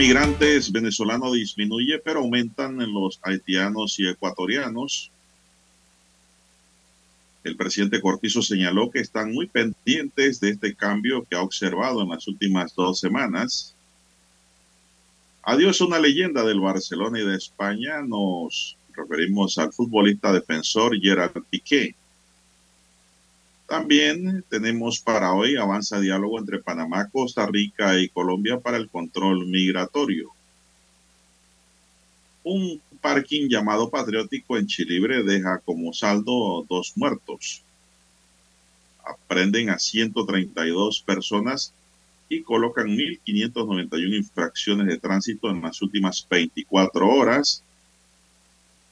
Migrantes venezolanos disminuye, pero aumentan los haitianos y ecuatorianos. El presidente Cortizo señaló que están muy pendientes de este cambio que ha observado en las últimas dos semanas. Adiós una leyenda del Barcelona y de España. Nos referimos al futbolista defensor Gerard Piqué. También tenemos para hoy avanza diálogo entre Panamá, Costa Rica y Colombia para el control migratorio. Un parking llamado Patriótico en Chilibre deja como saldo dos muertos. Aprenden a 132 personas y colocan 1.591 infracciones de tránsito en las últimas 24 horas.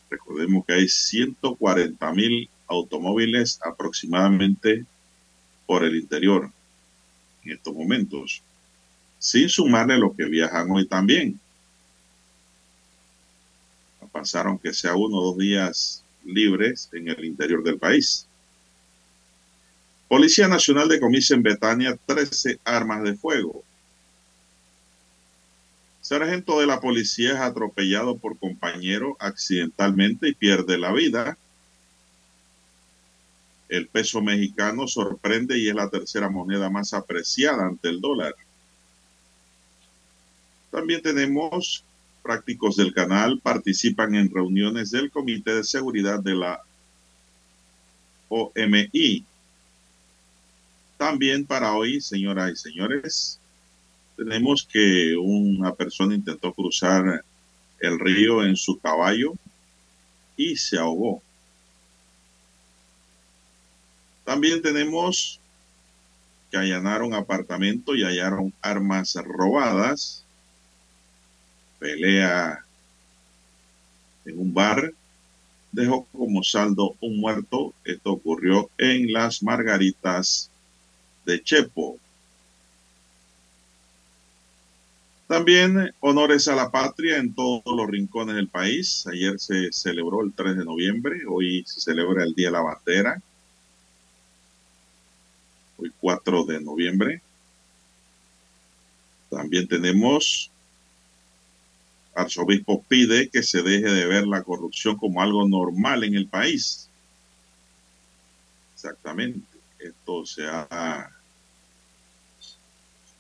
Recordemos que hay 140.000 automóviles aproximadamente por el interior en estos momentos, sin sumarle los que viajan hoy también. Pasaron que sea uno o dos días libres en el interior del país. Policía Nacional decomisa en Betania 13 armas de fuego. Sargento de la policía es atropellado por compañero accidentalmente y pierde la vida. El peso mexicano sorprende y es la tercera moneda más apreciada ante el dólar. También tenemos prácticos del canal participan en reuniones del Comité de Seguridad de la OMI. También para hoy, señoras y señores, tenemos que una persona intentó cruzar el río en su caballo y se ahogó. También tenemos que allanaron apartamento y hallaron armas robadas. Pelea en un bar. Dejó como saldo un muerto. Esto ocurrió en las Margaritas de Chepo. También honores a la patria en todos los rincones del país. Ayer se celebró el 3 de noviembre, hoy se celebra el Día de la Bandera hoy 4 de noviembre. También tenemos, arzobispo pide que se deje de ver la corrupción como algo normal en el país. Exactamente, esto se ha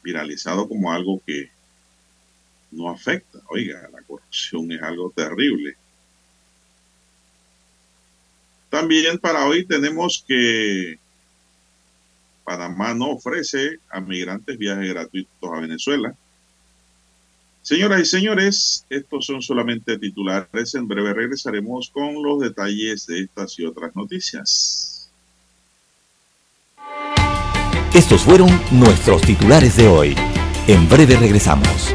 viralizado como algo que no afecta. Oiga, la corrupción es algo terrible. También para hoy tenemos que Panamá no ofrece a migrantes viajes gratuitos a Venezuela. Señoras y señores, estos son solamente titulares. En breve regresaremos con los detalles de estas y otras noticias. Estos fueron nuestros titulares de hoy. En breve regresamos.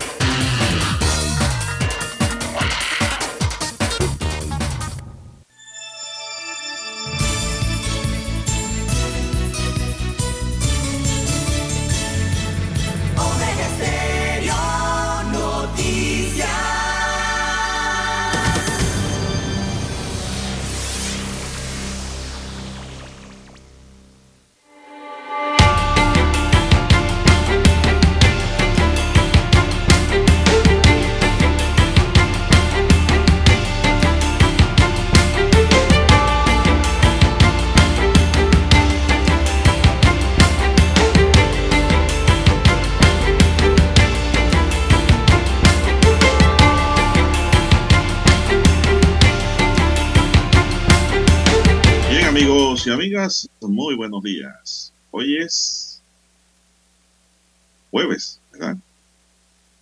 Días. Hoy es jueves, ¿verdad?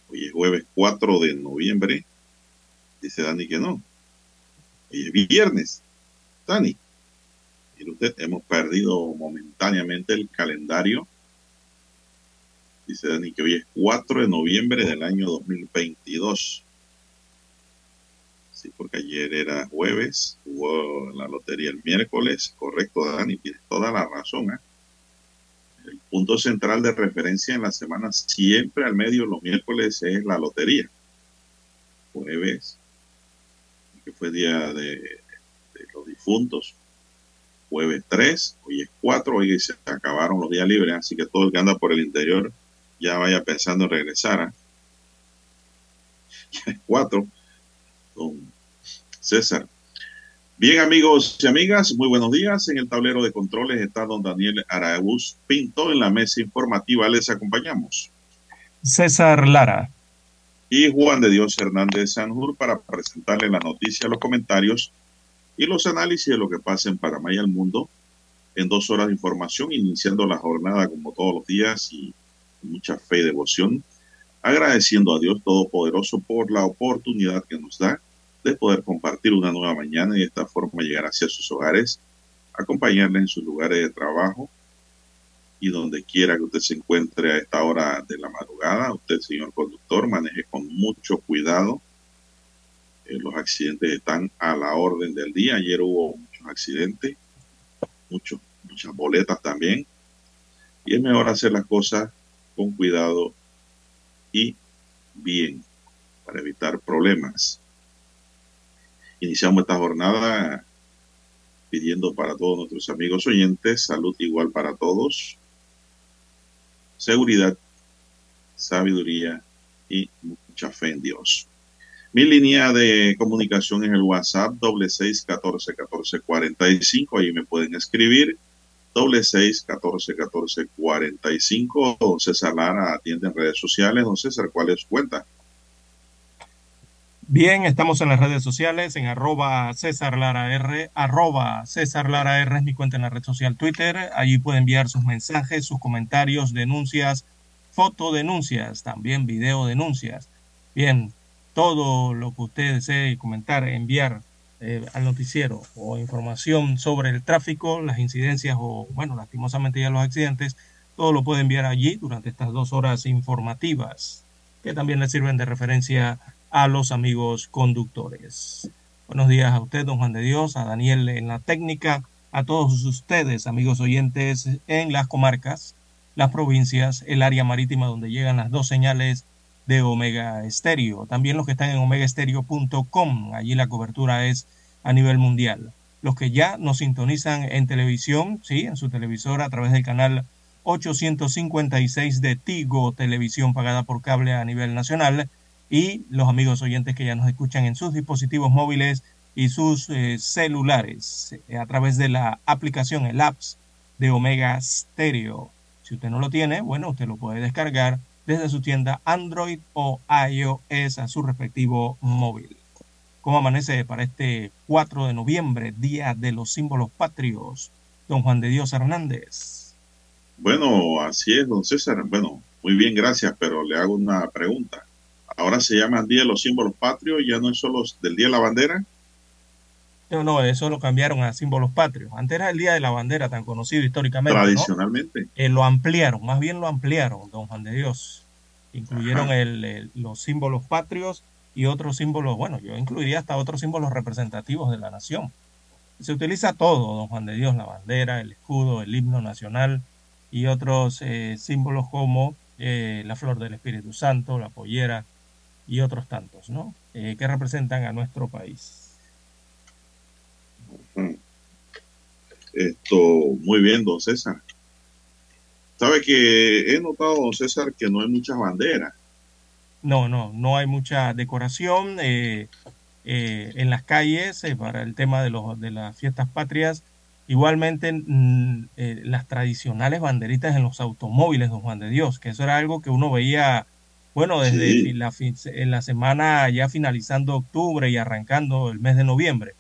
Hoy es jueves 4 de noviembre. Dice Dani que no. Hoy es viernes. Dani. Mire usted, hemos perdido momentáneamente el calendario. Dice Dani que hoy es 4 de noviembre del año 2022. Sí, porque ayer era jueves, hubo la lotería el miércoles, correcto, Dani, tienes toda la razón. ¿eh? El punto central de referencia en la semana, siempre al medio, los miércoles, es la lotería. Jueves, que fue día de, los difuntos, jueves 3, hoy es 4, hoy se acabaron los días libres, así que todo el que anda por el interior ya vaya pensando en regresar. ¿eh? Ya es 4 César. Bien, amigos y amigas, muy buenos días. En el tablero de controles está don Daniel Araúz Pinto. En la mesa informativa les acompañamos. César Lara. Y Juan de Dios Hernández Sanjur para presentarle la noticia, los comentarios y los análisis de lo que pasa en Panamá y el mundo en dos horas de información, iniciando la jornada como todos los días y mucha fe y devoción, agradeciendo a Dios Todopoderoso por la oportunidad que nos da de poder compartir una nueva mañana y de esta forma llegar hacia sus hogares, acompañarles en sus lugares de trabajo y donde quiera que usted se encuentre a esta hora de la madrugada. Usted, señor conductor, maneje con mucho cuidado. Eh, los accidentes están a la orden del día. Ayer hubo muchos accidentes, muchos, muchas boletas también. Y es mejor hacer las cosas con cuidado y bien para evitar problemas. Iniciamos esta jornada pidiendo para todos nuestros amigos oyentes salud igual para todos, seguridad, sabiduría y mucha fe en Dios. Mi línea de comunicación es el WhatsApp doble seis catorce catorce cuarenta y cinco. Ahí me pueden escribir doble seis catorce catorce cuarenta y cinco. Don César Lara atiende en redes sociales. Don César, ¿cuál es su cuenta? Bien, estamos en las redes sociales, en arroba César Lara R, arroba César Lara R es mi cuenta en la red social Twitter. Allí puede enviar sus mensajes, sus comentarios, denuncias, fotodenuncias, también video denuncias. Bien, todo lo que usted desee comentar, enviar eh, al noticiero o información sobre el tráfico, las incidencias o, bueno, lastimosamente ya los accidentes, todo lo puede enviar allí durante estas dos horas informativas, que también le sirven de referencia a los amigos conductores. Buenos días a usted, don Juan de Dios, a Daniel en la técnica, a todos ustedes, amigos oyentes, en las comarcas, las provincias, el área marítima donde llegan las dos señales de Omega Estéreo. También los que están en omegaestereo.com, allí la cobertura es a nivel mundial. Los que ya nos sintonizan en televisión, sí, en su televisor a través del canal 856 de Tigo, televisión pagada por cable a nivel nacional y los amigos oyentes que ya nos escuchan en sus dispositivos móviles y sus eh, celulares eh, a través de la aplicación, el apps de Omega Stereo. Si usted no lo tiene, bueno, usted lo puede descargar desde su tienda Android o iOS a su respectivo móvil. ¿Cómo amanece para este 4 de noviembre, Día de los Símbolos Patrios? Don Juan de Dios Hernández. Bueno, así es, don César. Bueno, muy bien, gracias, pero le hago una pregunta. Ahora se llama Día de los Símbolos Patrios, ya no es solo del Día de la Bandera. No, no, eso lo cambiaron a símbolos patrios. Antes era el Día de la Bandera, tan conocido históricamente. Tradicionalmente. Eh, lo ampliaron, más bien lo ampliaron, don Juan de Dios. Incluyeron el, el, los símbolos patrios y otros símbolos, bueno, yo incluiría hasta otros símbolos representativos de la nación. Se utiliza todo, don Juan de Dios, la bandera, el escudo, el himno nacional y otros eh, símbolos como eh, la flor del Espíritu Santo, la pollera y otros tantos, ¿no? Eh, que representan a nuestro país. Esto, muy bien, don César. Sabe que he notado, don César, que no hay muchas banderas. No, no, no hay mucha decoración eh, eh, en las calles para el tema de, los, de las fiestas patrias. Igualmente mm, eh, las tradicionales banderitas en los automóviles, don Juan de Dios, que eso era algo que uno veía, bueno, desde Sí. la, fin- en la semana ya finalizando octubre y arrancando el mes de noviembre.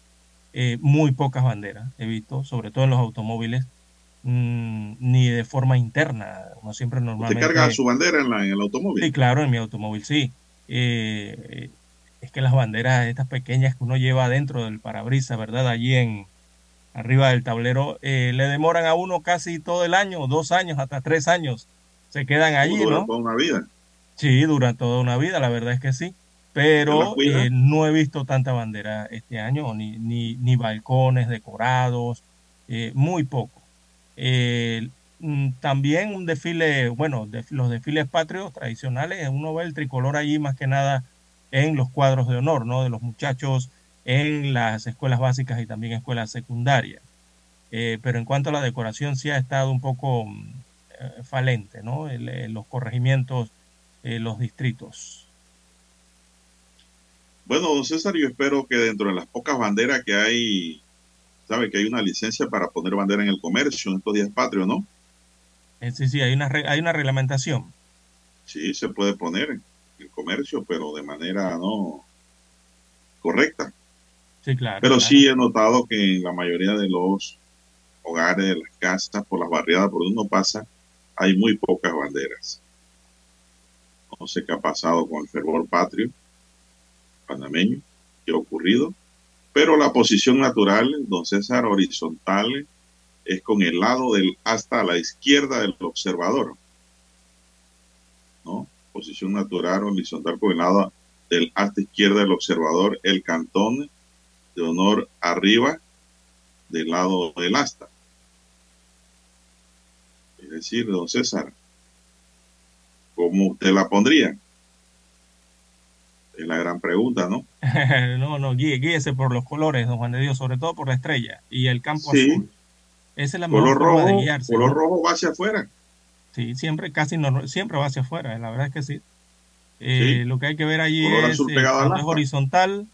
Eh, muy pocas banderas he visto, sobre todo en los automóviles, mm, ni de forma interna. Uno siempre ¿Usted normalmente... carga su bandera en, la, en el automóvil? Sí, claro, en mi automóvil sí. Eh, es que las banderas estas pequeñas que uno lleva dentro del parabrisas, ¿verdad? Allí en arriba del tablero, eh, le demoran a uno casi todo el año, dos años, hasta tres años. Se quedan allí, ¿no? toda una vida. Sí, dura toda una vida, la verdad es que sí. ¿Se Pero eh, no he visto tanta bandera este año, ni, ni, ni balcones decorados, eh, muy poco. Eh, mm, también un desfile, bueno, de- los desfiles patrios tradicionales, uno ve el tricolor allí más que nada en los cuadros de honor, ¿no? De los muchachos en las escuelas básicas y también escuelas secundarias. Eh, pero en cuanto a la decoración, sí ha estado un poco mm, eh, falente, ¿no? El- los corregimientos, eh, los distritos. Bueno, don César, yo espero que dentro de las pocas banderas que hay, sabe que hay una licencia para poner bandera en el comercio en estos días patrios, ¿no? Eh, sí, sí, hay una, hay una reglamentación. Sí, se puede poner en el comercio, pero de manera no correcta. Sí, claro. Pero claro. sí he notado que en la mayoría de los hogares, de las casas, por las barriadas por donde uno pasa, hay muy pocas banderas. No sé qué ha pasado con el fervor patrio panameño, qué ha ocurrido, pero la posición natural, don César, horizontal, es con el lado del hasta la izquierda del observador. ¿No? Posición natural horizontal con el lado del hasta izquierda del observador, el cantón de honor arriba del lado del asta. Es decir, don César, ¿cómo usted la pondría? Es la gran pregunta, ¿no? no, no, guíe, guíese por los colores, don Juan de Dios, sobre todo por la estrella y el campo Sí. azul. Esa es la mejor Color forma de rojo, guiarse. color ¿no? rojo va hacia afuera. Sí, siempre, casi no, siempre va hacia afuera, la verdad es que sí. Eh, Sí. Lo que hay que ver allí Color es eh, es horizontal,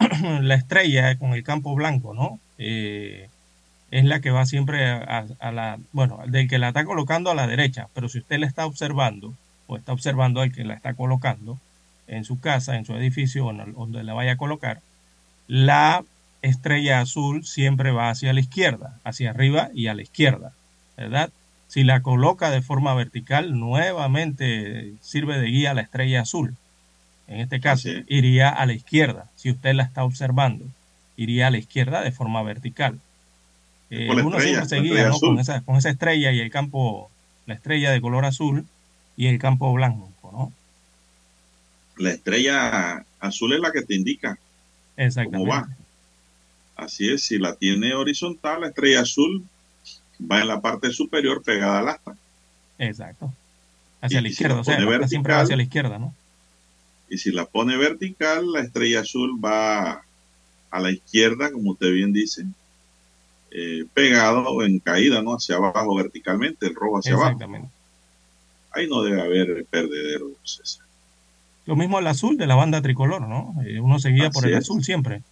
la estrella con el campo blanco, ¿no? Eh, es la que va siempre a, a- a la, bueno, del que la está colocando a la derecha, pero si usted la está observando o está observando al que la está colocando en su casa, en su edificio, o donde la vaya a colocar, la estrella azul siempre va hacia la izquierda, hacia arriba y a la izquierda, ¿verdad? Si la coloca de forma vertical, nuevamente sirve de guía la estrella azul. En este caso, iría a la izquierda. Si usted la está observando, iría a la izquierda de forma vertical. Eh, uno estrella, siempre se la guía estrella ¿no? con, esa, con esa estrella y el campo, la estrella de color azul y el campo blanco, ¿no? La estrella azul es la que te indica cómo Exactamente. va. Así es, si la tiene horizontal, la estrella azul va en la parte superior pegada al asta. Exacto. Hacia Y- la y si izquierda, la o sea, asta siempre va vertical, hacia la izquierda, ¿no? Y si la pone vertical, la estrella azul va a la izquierda, como usted bien dice, eh, pegado en caída, ¿no? Hacia abajo verticalmente, el rojo hacia abajo. Exactamente. Ahí no debe haber perdedero, César. Lo mismo el azul de la banda tricolor, ¿no? Eh, uno se guía por el es. azul siempre.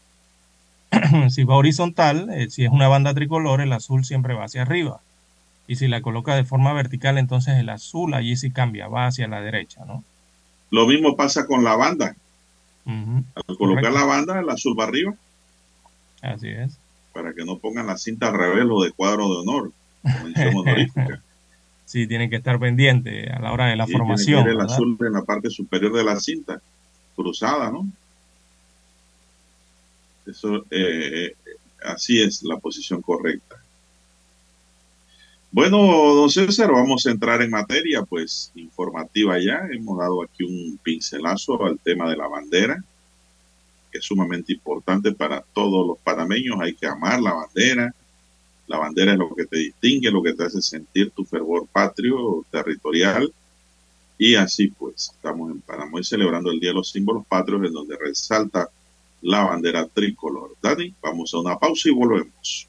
si va horizontal, eh, si es una banda tricolor, el azul siempre va hacia arriba. Y si la coloca de forma vertical, entonces el azul allí sí cambia, va hacia la derecha, ¿no? Lo mismo pasa con la banda. Al colocar Correcto. la banda, el azul va arriba, Así es. Para que no pongan la cinta al revés o de cuadro de honor, o mención honorífica. Sí, tienen que estar pendientes a la hora de la Sí, formación. el azul en la parte superior de la cinta, cruzada, ¿no? Eso, eh, así es la posición correcta. Bueno, don César, vamos a entrar en materia, pues, informativa ya. Hemos dado aquí un pincelazo al tema de la bandera, es sumamente importante para todos los panameños. Hay que amar la bandera. La bandera es lo que te distingue, lo que te hace sentir tu fervor patrio, territorial. Y así, pues, estamos en Panamá celebrando el Día de los Símbolos Patrios, en donde resalta la bandera tricolor. Dani, vamos a una pausa y volvemos.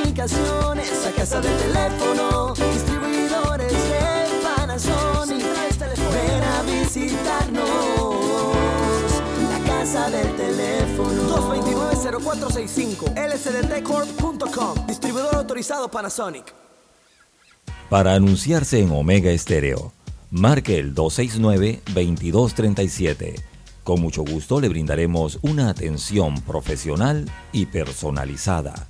La casa del teléfono, distribuidores de Panasonic. Ven a visitarnos. La casa del teléfono. 229-0465 lsdtcorp.com Distribuidor autorizado Panasonic. Para anunciarse en Omega Estéreo, marque el 269-2237. Con mucho gusto le brindaremos una atención profesional y personalizada.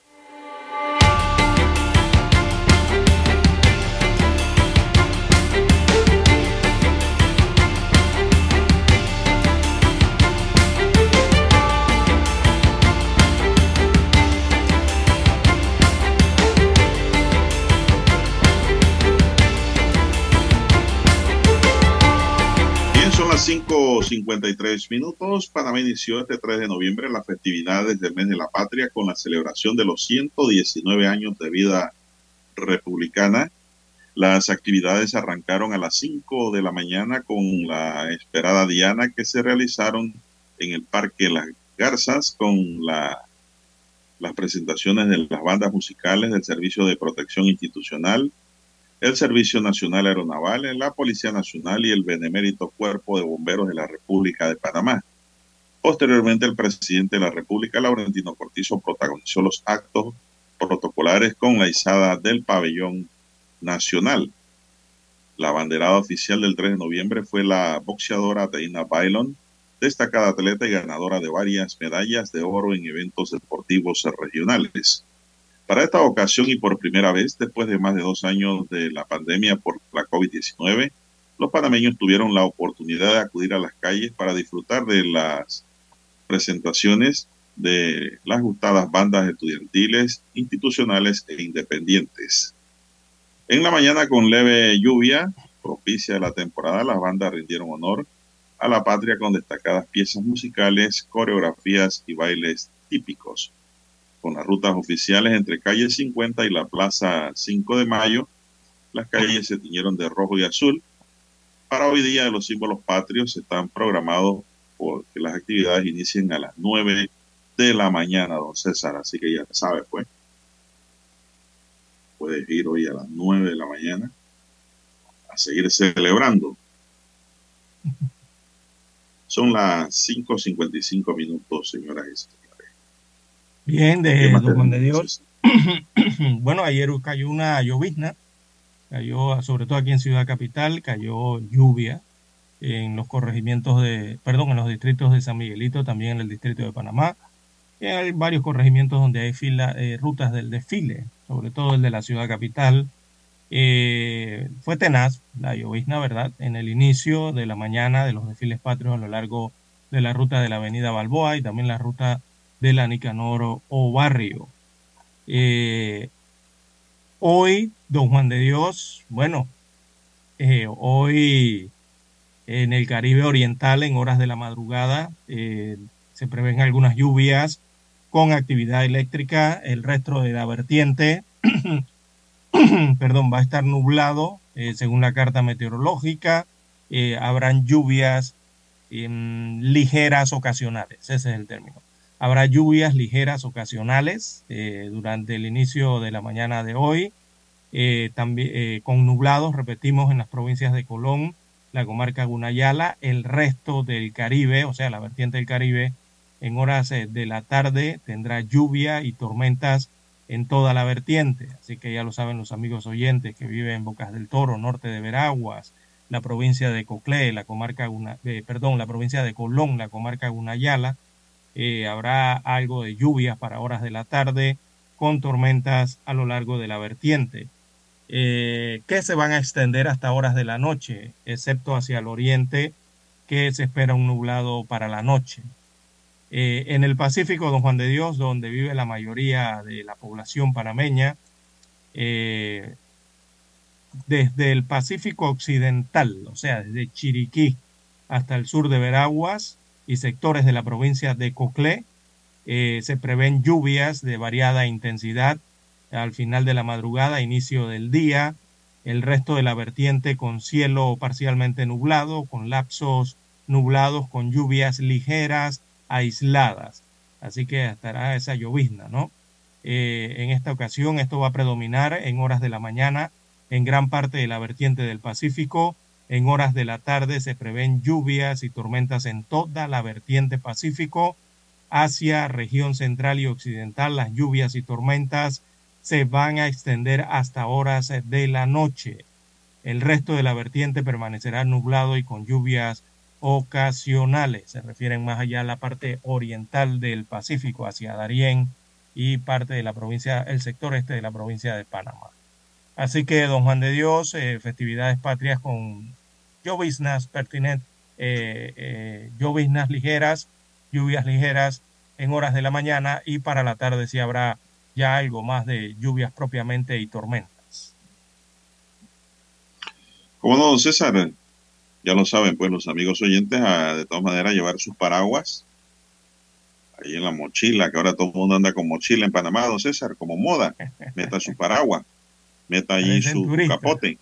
8.53 minutos, Panamá inició este 3 de noviembre las festividades del mes de la patria con la celebración de los 119 años de vida republicana. Las actividades arrancaron a las 5 de la mañana con la esperada diana que se realizaron en el Parque Las Garzas con la, las presentaciones de las bandas musicales del Servicio de Protección Institucional, el Servicio Nacional Aeronaval, la Policía Nacional y el Benemérito Cuerpo de Bomberos de la República de Panamá. Posteriormente, el presidente de la República, Laurentino Cortizo, protagonizó los actos protocolares con la izada del pabellón nacional. La banderada oficial del 3 de noviembre fue la boxeadora Deina Bailon, destacada atleta y ganadora de varias medallas de oro en eventos deportivos regionales. Para esta ocasión y por primera vez, después de más de dos años de la pandemia por la COVID-19, los panameños tuvieron la oportunidad de acudir a las calles para disfrutar de las presentaciones de las gustadas bandas estudiantiles, institucionales e independientes. En la mañana con leve lluvia, propicia de la temporada, las bandas rindieron honor a la patria con destacadas piezas musicales, coreografías y bailes típicos con las rutas oficiales entre calle 50 y la plaza 5 de mayo. Las calles se tiñeron de rojo y azul. Para hoy día los símbolos patrios están programados porque las actividades inicien a las 9 de la mañana, don César. Así que ya sabe, pues. Puedes ir hoy a las 9 de la mañana a seguir celebrando. Son las 5.55 minutos, señoras y señores. Bien, ¿Qué de más don Juan de? Dios. bueno, ayer cayó una llovizna, cayó sobre todo aquí en Ciudad Capital, cayó lluvia en los corregimientos de, perdón, en los distritos de San Miguelito, también en el distrito de Panamá. Y hay varios corregimientos donde hay fila, eh, rutas del desfile, sobre todo el de la Ciudad Capital, Eh, fue tenaz la llovizna, ¿verdad? En el inicio de la mañana de los desfiles patrios a lo largo de la ruta de la avenida Balboa y también la ruta de la Nicanor o Barrio. Eh, hoy, don Juan de Dios, bueno, eh, hoy en el Caribe Oriental, en horas de la madrugada, se prevén algunas lluvias con actividad eléctrica. El resto de la vertiente perdón, va a estar nublado eh, según la carta meteorológica. Eh, habrán lluvias em, ligeras ocasionales, ese es el término. Habrá lluvias ligeras ocasionales eh, durante el inicio de la mañana de hoy, también con nublados, repetimos, en las provincias de Colón, la comarca Gunayala, el resto del Caribe, o sea, la vertiente del Caribe, en horas de la tarde tendrá lluvia y tormentas en toda la vertiente. Así que ya lo saben los amigos oyentes que viven en Bocas del Toro, norte de Veraguas, la provincia de Coclé, la comarca, eh, perdón, la provincia de Colón, la comarca Gunayala. Eh, habrá algo de lluvias para horas de la tarde con tormentas a lo largo de la vertiente, eh, que se van a extender hasta horas de la noche, excepto hacia el oriente, que se espera un nublado para la noche. Eh, en el Pacífico, don Juan de Dios, donde vive la mayoría de la población panameña, desde el Pacífico Occidental, o sea, desde Chiriquí hasta el sur de Veraguas y sectores de la provincia de Coclé, eh, se prevén lluvias de variada intensidad al final de la madrugada, inicio del día, el resto de la vertiente con cielo parcialmente nublado, con lapsos nublados, con lluvias ligeras aisladas. Así que estará esa llovizna, ¿no? Eh, en esta ocasión esto va a predominar en horas de la mañana en gran parte de la vertiente del Pacífico. En horas de la tarde se prevén lluvias y tormentas en toda la vertiente Pacífico. Hacia región central y occidental las lluvias y tormentas se van a extender hasta horas de la noche. El resto de la vertiente permanecerá nublado y con lluvias ocasionales. Se refieren más allá a la parte oriental del Pacífico, hacia Darién y parte de la provincia, el sector este de la provincia de Panamá. Así que, don Juan de Dios, eh, festividades patrias con lloviznas pertinentes, eh, eh, lloviznas ligeras, lluvias ligeras en horas de la mañana y para la tarde sí habrá ya algo más de lluvias propiamente y tormentas. ¿Cómo no, don César? Ya lo saben, pues los amigos oyentes, a, de todas maneras, llevar sus paraguas ahí en la mochila, que ahora todo el mundo anda con mochila en Panamá, don César, como moda. Meta su paraguas, meta allí su capote.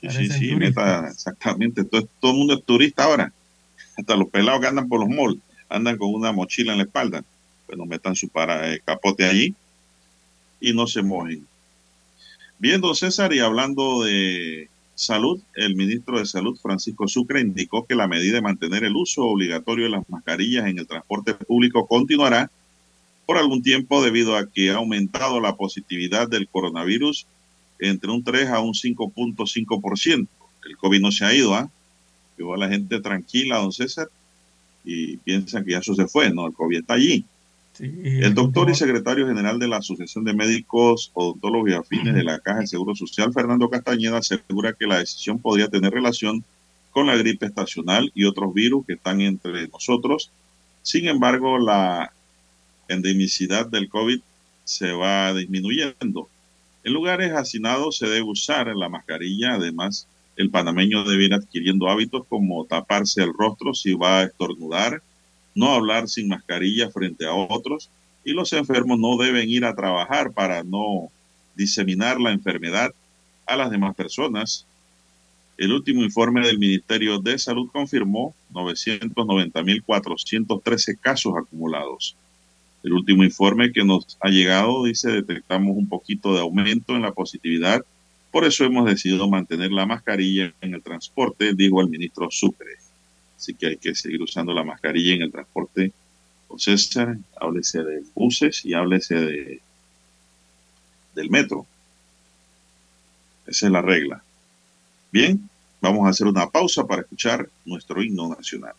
Sí, sí, sí, exactamente. Todo, todo, el mundo es turista ahora. Hasta los pelados que andan por los malls andan con una mochila en la espalda. Pues no metan su para, eh, capote allí y no se mojen. Bien, don César, y hablando de Salud, el ministro de Salud, Francisco Sucre, indicó que la medida de mantener el uso obligatorio de las mascarillas en el transporte público continuará por algún tiempo debido a que ha aumentado la positividad del coronavirus entre un 3 a un 5.5%. El COVID no se ha ido, ¿ah? ¿eh? Igual la gente tranquila, don César, y piensan que ya eso se fue, ¿no? El COVID está allí el doctor y secretario general de la Asociación de Médicos, Odontólogos y Afines de la Caja de Seguro Social, Fernando Castañeda, asegura que la decisión podría tener relación con la gripe estacional y otros virus que están entre nosotros. Sin embargo, la endemicidad del COVID se va disminuyendo. En lugares hacinados se debe usar la mascarilla. Además, el panameño debe ir adquiriendo hábitos como taparse el rostro si va a estornudar, no hablar sin mascarilla frente a otros y los enfermos no deben ir a trabajar para no diseminar la enfermedad a las demás personas. El último informe del Ministerio de Salud confirmó 990.413 casos acumulados. El último informe que nos ha llegado dice detectamos un poquito de aumento en la positividad. Por eso hemos decidido mantener la mascarilla en el transporte, dijo el ministro Sucre. Así que hay que seguir usando la mascarilla en el transporte. Con César, háblese de buses y háblese de, del metro. Esa es la regla. Bien, vamos a hacer una pausa para escuchar nuestro himno nacional.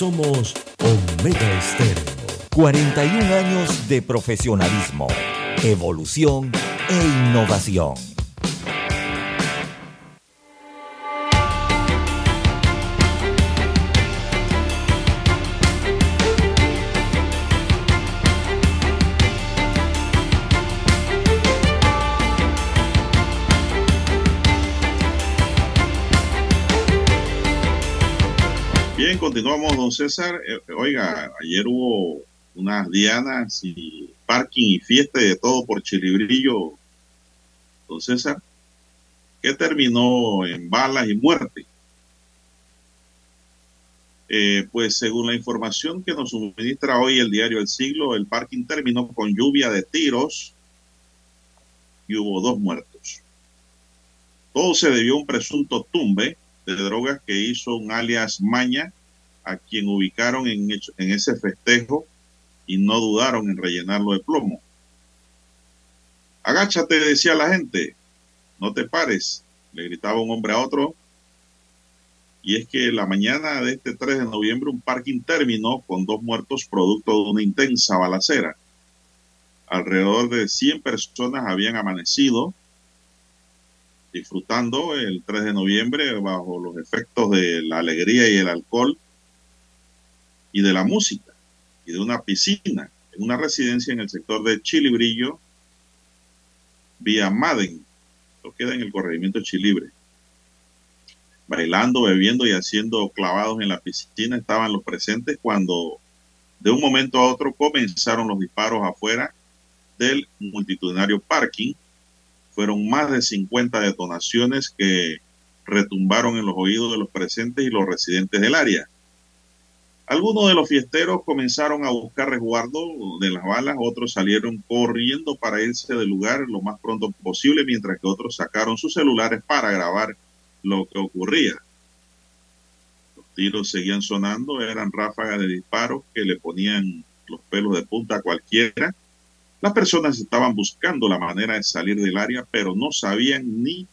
Somos Omega Estéreo. 41 años de profesionalismo, evolución e innovación. Continuamos, don César. Eh, oiga, ayer hubo unas dianas y parking y fiesta de todo por Chilibrillo, don César, que terminó en balas y muerte. Eh, pues según la información que nos suministra hoy el diario El Siglo, el parking terminó con lluvia de tiros y hubo dos muertos. Todo se debió a un presunto tumbe de drogas que hizo un alias Maña a quien ubicaron en, ese festejo y no dudaron en rellenarlo de plomo. Agáchate, decía la gente, no te pares, le gritaba un hombre a otro. Y es que la mañana de este 3 de noviembre un parking terminó con dos muertos producto de una intensa balacera. Alrededor de 100 personas habían amanecido disfrutando el 3 de noviembre bajo los efectos de la alegría y el alcohol y de la música y de una piscina en una residencia en el sector de Chilibrillo, vía Maden, lo queda en el corregimiento Chilibre. Bailando, bebiendo y haciendo clavados en la piscina estaban los presentes cuando de un momento a otro comenzaron los disparos afuera del multitudinario parking. Fueron más de 50 detonaciones que retumbaron en los oídos de los presentes y los residentes del área. Algunos de los fiesteros comenzaron a buscar resguardo de las balas, otros salieron corriendo para irse del lugar lo más pronto posible, mientras que otros sacaron sus celulares para grabar lo que ocurría. Los tiros seguían sonando, eran ráfagas de disparos que le ponían los pelos de punta a cualquiera. Las personas estaban buscando la manera de salir del área, pero no sabían ni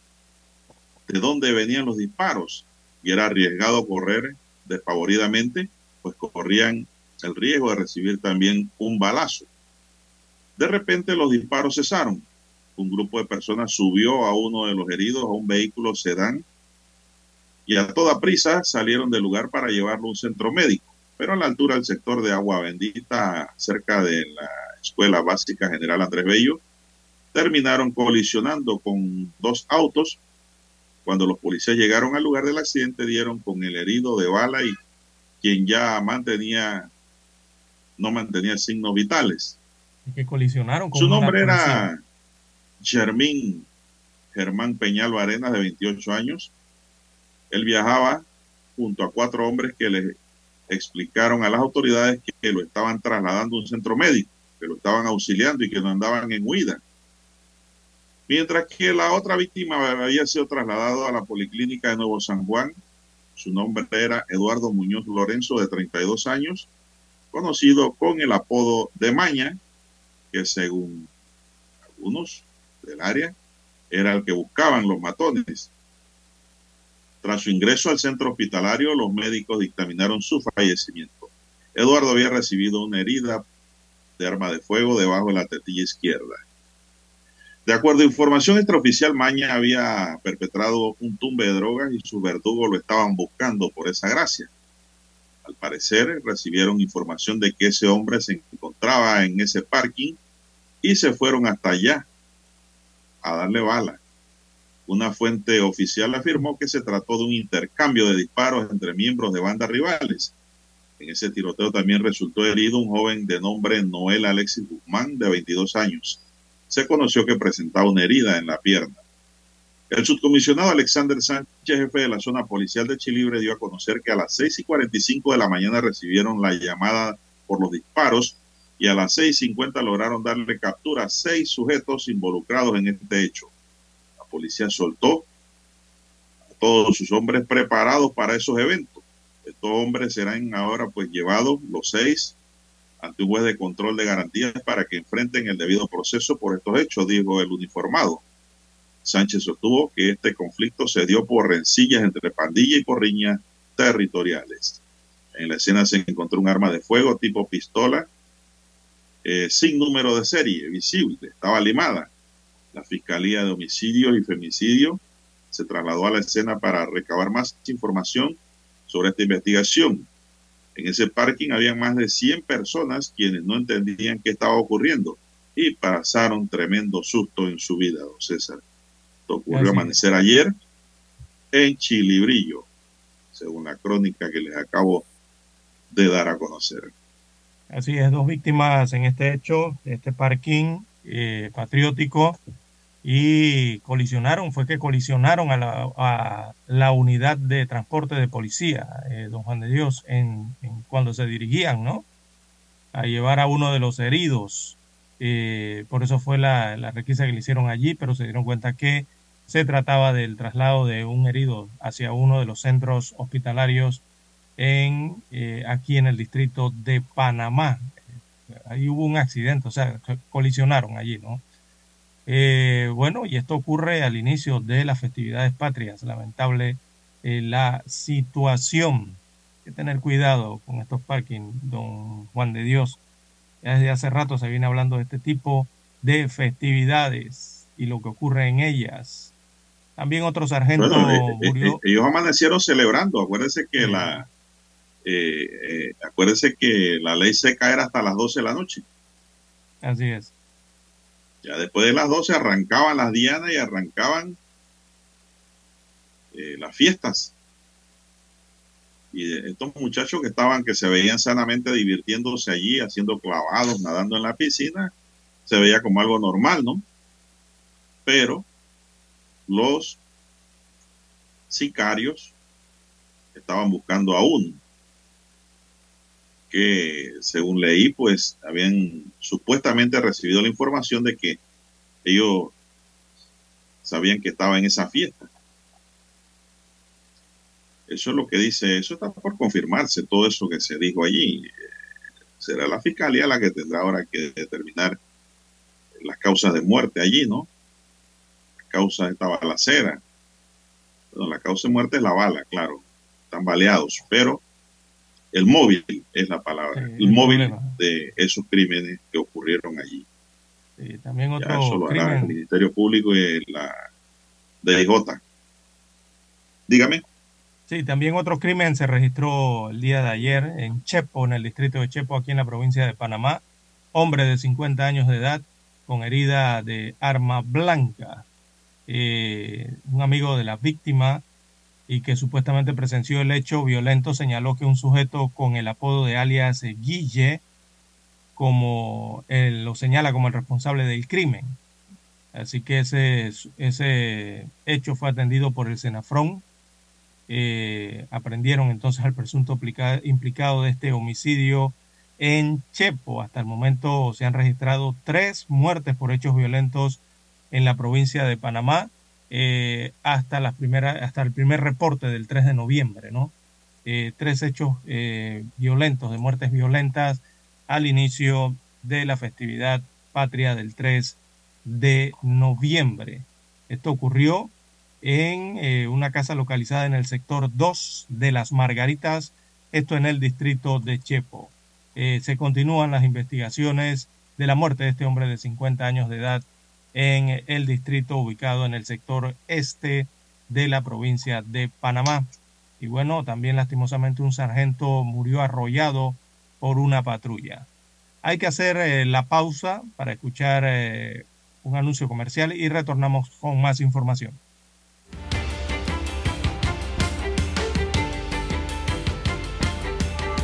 de dónde venían los disparos y era arriesgado correr desfavoridamente pues corrían el riesgo de recibir también un balazo. De repente los disparos cesaron. Un grupo de personas subió a uno de los heridos a un vehículo sedán y a toda prisa salieron del lugar para llevarlo a un centro médico. Pero a la altura del sector de Agua Bendita, cerca de la Escuela Básica General Andrés Bello, terminaron colisionando con dos autos. Cuando los policías llegaron al lugar del accidente, dieron con el herido de bala y quien ya mantenía, no mantenía signos vitales. que colisionaron Su nombre era Germín Germán Peñal Arenas, de 28 años. Él viajaba junto a cuatro hombres que le explicaron a las autoridades que lo estaban trasladando a un centro médico, que lo estaban auxiliando y que no andaban en huida. Mientras que la otra víctima había sido trasladado a la policlínica de Nuevo San Juan. Su nombre era Eduardo Muñoz Lorenzo, de 32 años, conocido con el apodo de Maña, que según algunos del área era el que buscaban los matones. Tras su ingreso al centro hospitalario, los médicos dictaminaron su fallecimiento. Eduardo había recibido una herida de arma de fuego debajo de la tetilla izquierda. De acuerdo a información extraoficial, Maña había perpetrado un tumbe de drogas y sus verdugos lo estaban buscando por esa gracia. Al parecer, recibieron información de que ese hombre se encontraba en ese parking y se fueron hasta allá a darle bala. Una fuente oficial afirmó que se trató de un intercambio de disparos entre miembros de bandas rivales. En ese tiroteo también resultó herido un joven de nombre Noel Alexis Guzmán, de 22 años se conoció que presentaba una herida en la pierna. El subcomisionado Alexander Sánchez, jefe de la zona policial de Chilibre, dio a conocer que a las 6 y 45 de la mañana recibieron la llamada por los disparos y a las 6.50 lograron darle captura a seis sujetos involucrados en este hecho. La policía soltó a todos sus hombres preparados para esos eventos. Estos hombres serán ahora pues llevados los seis ante un juez de control de garantías para que enfrenten el debido proceso por estos hechos, dijo el uniformado. Sánchez sostuvo que este conflicto se dio por rencillas entre pandilla y porriñas territoriales. En la escena se encontró un arma de fuego tipo pistola eh, sin número de serie visible, estaba limada. La Fiscalía de Homicidios y Femicidio se trasladó a la escena para recabar más información sobre esta investigación. En ese parking había más de 100 personas quienes no entendían qué estaba ocurriendo y pasaron tremendo susto en su vida, don César. Esto ocurrió amanecer ayer en Chilibrillo, según la crónica que les acabo de dar a conocer. Así es, dos víctimas en este hecho, este parking eh, patriótico y colisionaron, fue que colisionaron a la, a la unidad de transporte de policía, eh, don Juan de Dios, en, cuando se dirigían, ¿no? A llevar a uno de los heridos. Eh, por eso fue la, la, requisa que le hicieron allí, pero se dieron cuenta que se trataba del traslado de un herido hacia uno de los centros hospitalarios en, eh, aquí en el distrito de Panamá. Ahí hubo un accidente, o sea, colisionaron allí, ¿no? Eh, bueno, y esto ocurre al inicio de las festividades patrias. Lamentable eh, la situación. Hay que tener cuidado con estos parking, don Juan de Dios. Ya desde hace rato se viene hablando de este tipo de festividades y lo que ocurre en ellas. También otro sargento eh, murió. ellos amanecieron celebrando. Acuérdense que la acuérdense que la ley seca era hasta las 12 de la noche. Así es. Ya después de las 12 arrancaban las dianas y arrancaban eh, las fiestas. Y estos muchachos que estaban, que se veían sanamente divirtiéndose allí, haciendo clavados, nadando en la piscina, se veía como algo normal, ¿no? Pero los sicarios estaban buscando a que según leí, pues habían supuestamente recibido la información de que ellos sabían que estaba en esa fiesta. Eso es lo que dice, eso está por confirmarse, todo eso que se dijo allí. Será la fiscalía la que tendrá ahora que determinar las causas de muerte allí, ¿no? La causa de esta balacera. La causa de muerte es la bala, claro. Están baleados, pero el móvil es la palabra, el, móvil de esos crímenes que ocurrieron allí. también otro crimen. el Ministerio Público y la DIJ. Dígame. Sí, también otro crimen se registró el día de ayer en Chepo, en el distrito de Chepo, aquí en la provincia de Panamá. Hombre de 50 años de edad con herida de arma blanca. Eh, un amigo de la víctima y que supuestamente presenció el hecho violento, señaló que un sujeto con el apodo de alias Guille, como lo señala como el responsable del crimen. Así que ese, ese hecho fue atendido por el Senafrón Eh, aprendieron entonces al presunto implicado de este homicidio en Chepo. Hasta el momento se han registrado tres muertes por hechos violentos en la provincia de Panamá eh, hasta, hasta el primer reporte del 3 de noviembre, ¿no? Eh, tres hechos eh, violentos, de muertes violentas al inicio de la festividad patria del 3 de noviembre. Esto ocurrió en una casa localizada en el sector 2 de las Margaritas, esto en el distrito de Chepo. se continúan las investigaciones de la muerte de este hombre de 50 años de edad en el distrito ubicado en el sector este de la provincia de Panamá. Y bueno, también lastimosamente un sargento murió arrollado por una patrulla. Hay que hacer eh, la pausa para escuchar eh, un anuncio comercial y retornamos con más información.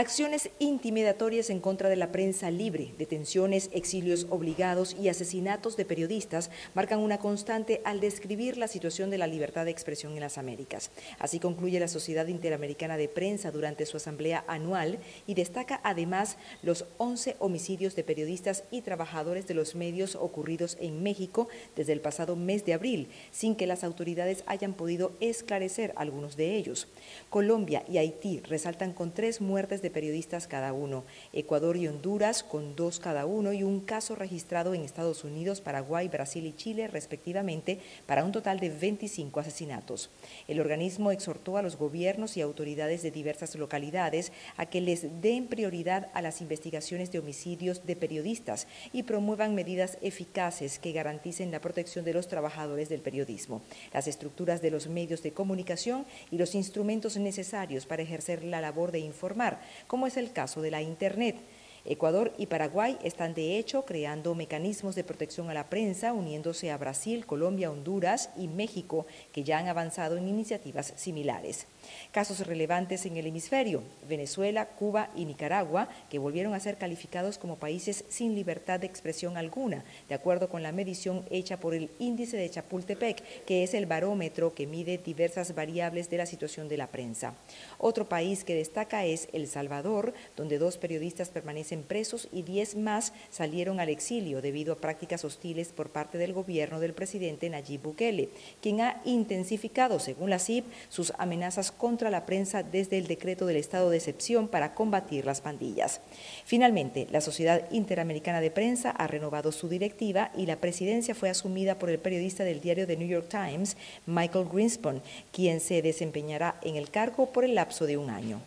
Acciones intimidatorias en contra de la prensa libre, detenciones, exilios obligados y asesinatos de periodistas marcan una constante al describir la situación de la libertad de expresión en las Américas. Así concluye la Sociedad Interamericana de Prensa durante su asamblea anual y destaca además los 11 homicidios de periodistas y trabajadores de los medios ocurridos en México desde el pasado mes de abril, sin que las autoridades hayan podido esclarecer algunos de ellos. Colombia y Haití resaltan con tres muertes de periodistas cada uno, Ecuador y Honduras con dos cada uno y un caso registrado en Estados Unidos, Paraguay, Brasil y Chile respectivamente para un total de 25 asesinatos. El organismo exhortó a los gobiernos y autoridades de diversas localidades a que les den prioridad a las investigaciones de homicidios de periodistas y promuevan medidas eficaces que garanticen la protección de los trabajadores del periodismo, las estructuras de los medios de comunicación y los instrumentos necesarios para ejercer la labor de informar, como es el caso de la Internet. Ecuador y Paraguay están de hecho creando mecanismos de protección a la prensa, uniéndose a Brasil, Colombia, Honduras y México, que ya han avanzado en iniciativas similares. Casos relevantes en el hemisferio, Venezuela, Cuba y Nicaragua, que volvieron a ser calificados como países sin libertad de expresión alguna, de acuerdo con la medición hecha por el índice de Chapultepec, que es el barómetro que mide diversas variables de la situación de la prensa. Otro país que destaca es El Salvador, donde dos periodistas permanecen presos y diez más salieron al exilio debido a prácticas hostiles por parte del gobierno del presidente Nayib Bukele, quien ha intensificado, según la CIP, sus amenazas contra la prensa desde el decreto del estado de excepción para combatir las pandillas. Finalmente, la Sociedad Interamericana de Prensa ha renovado su directiva y la presidencia fue asumida por el periodista del diario The New York Times, Michael Greenspan, quien se desempeñará en el cargo por el lapso de un año.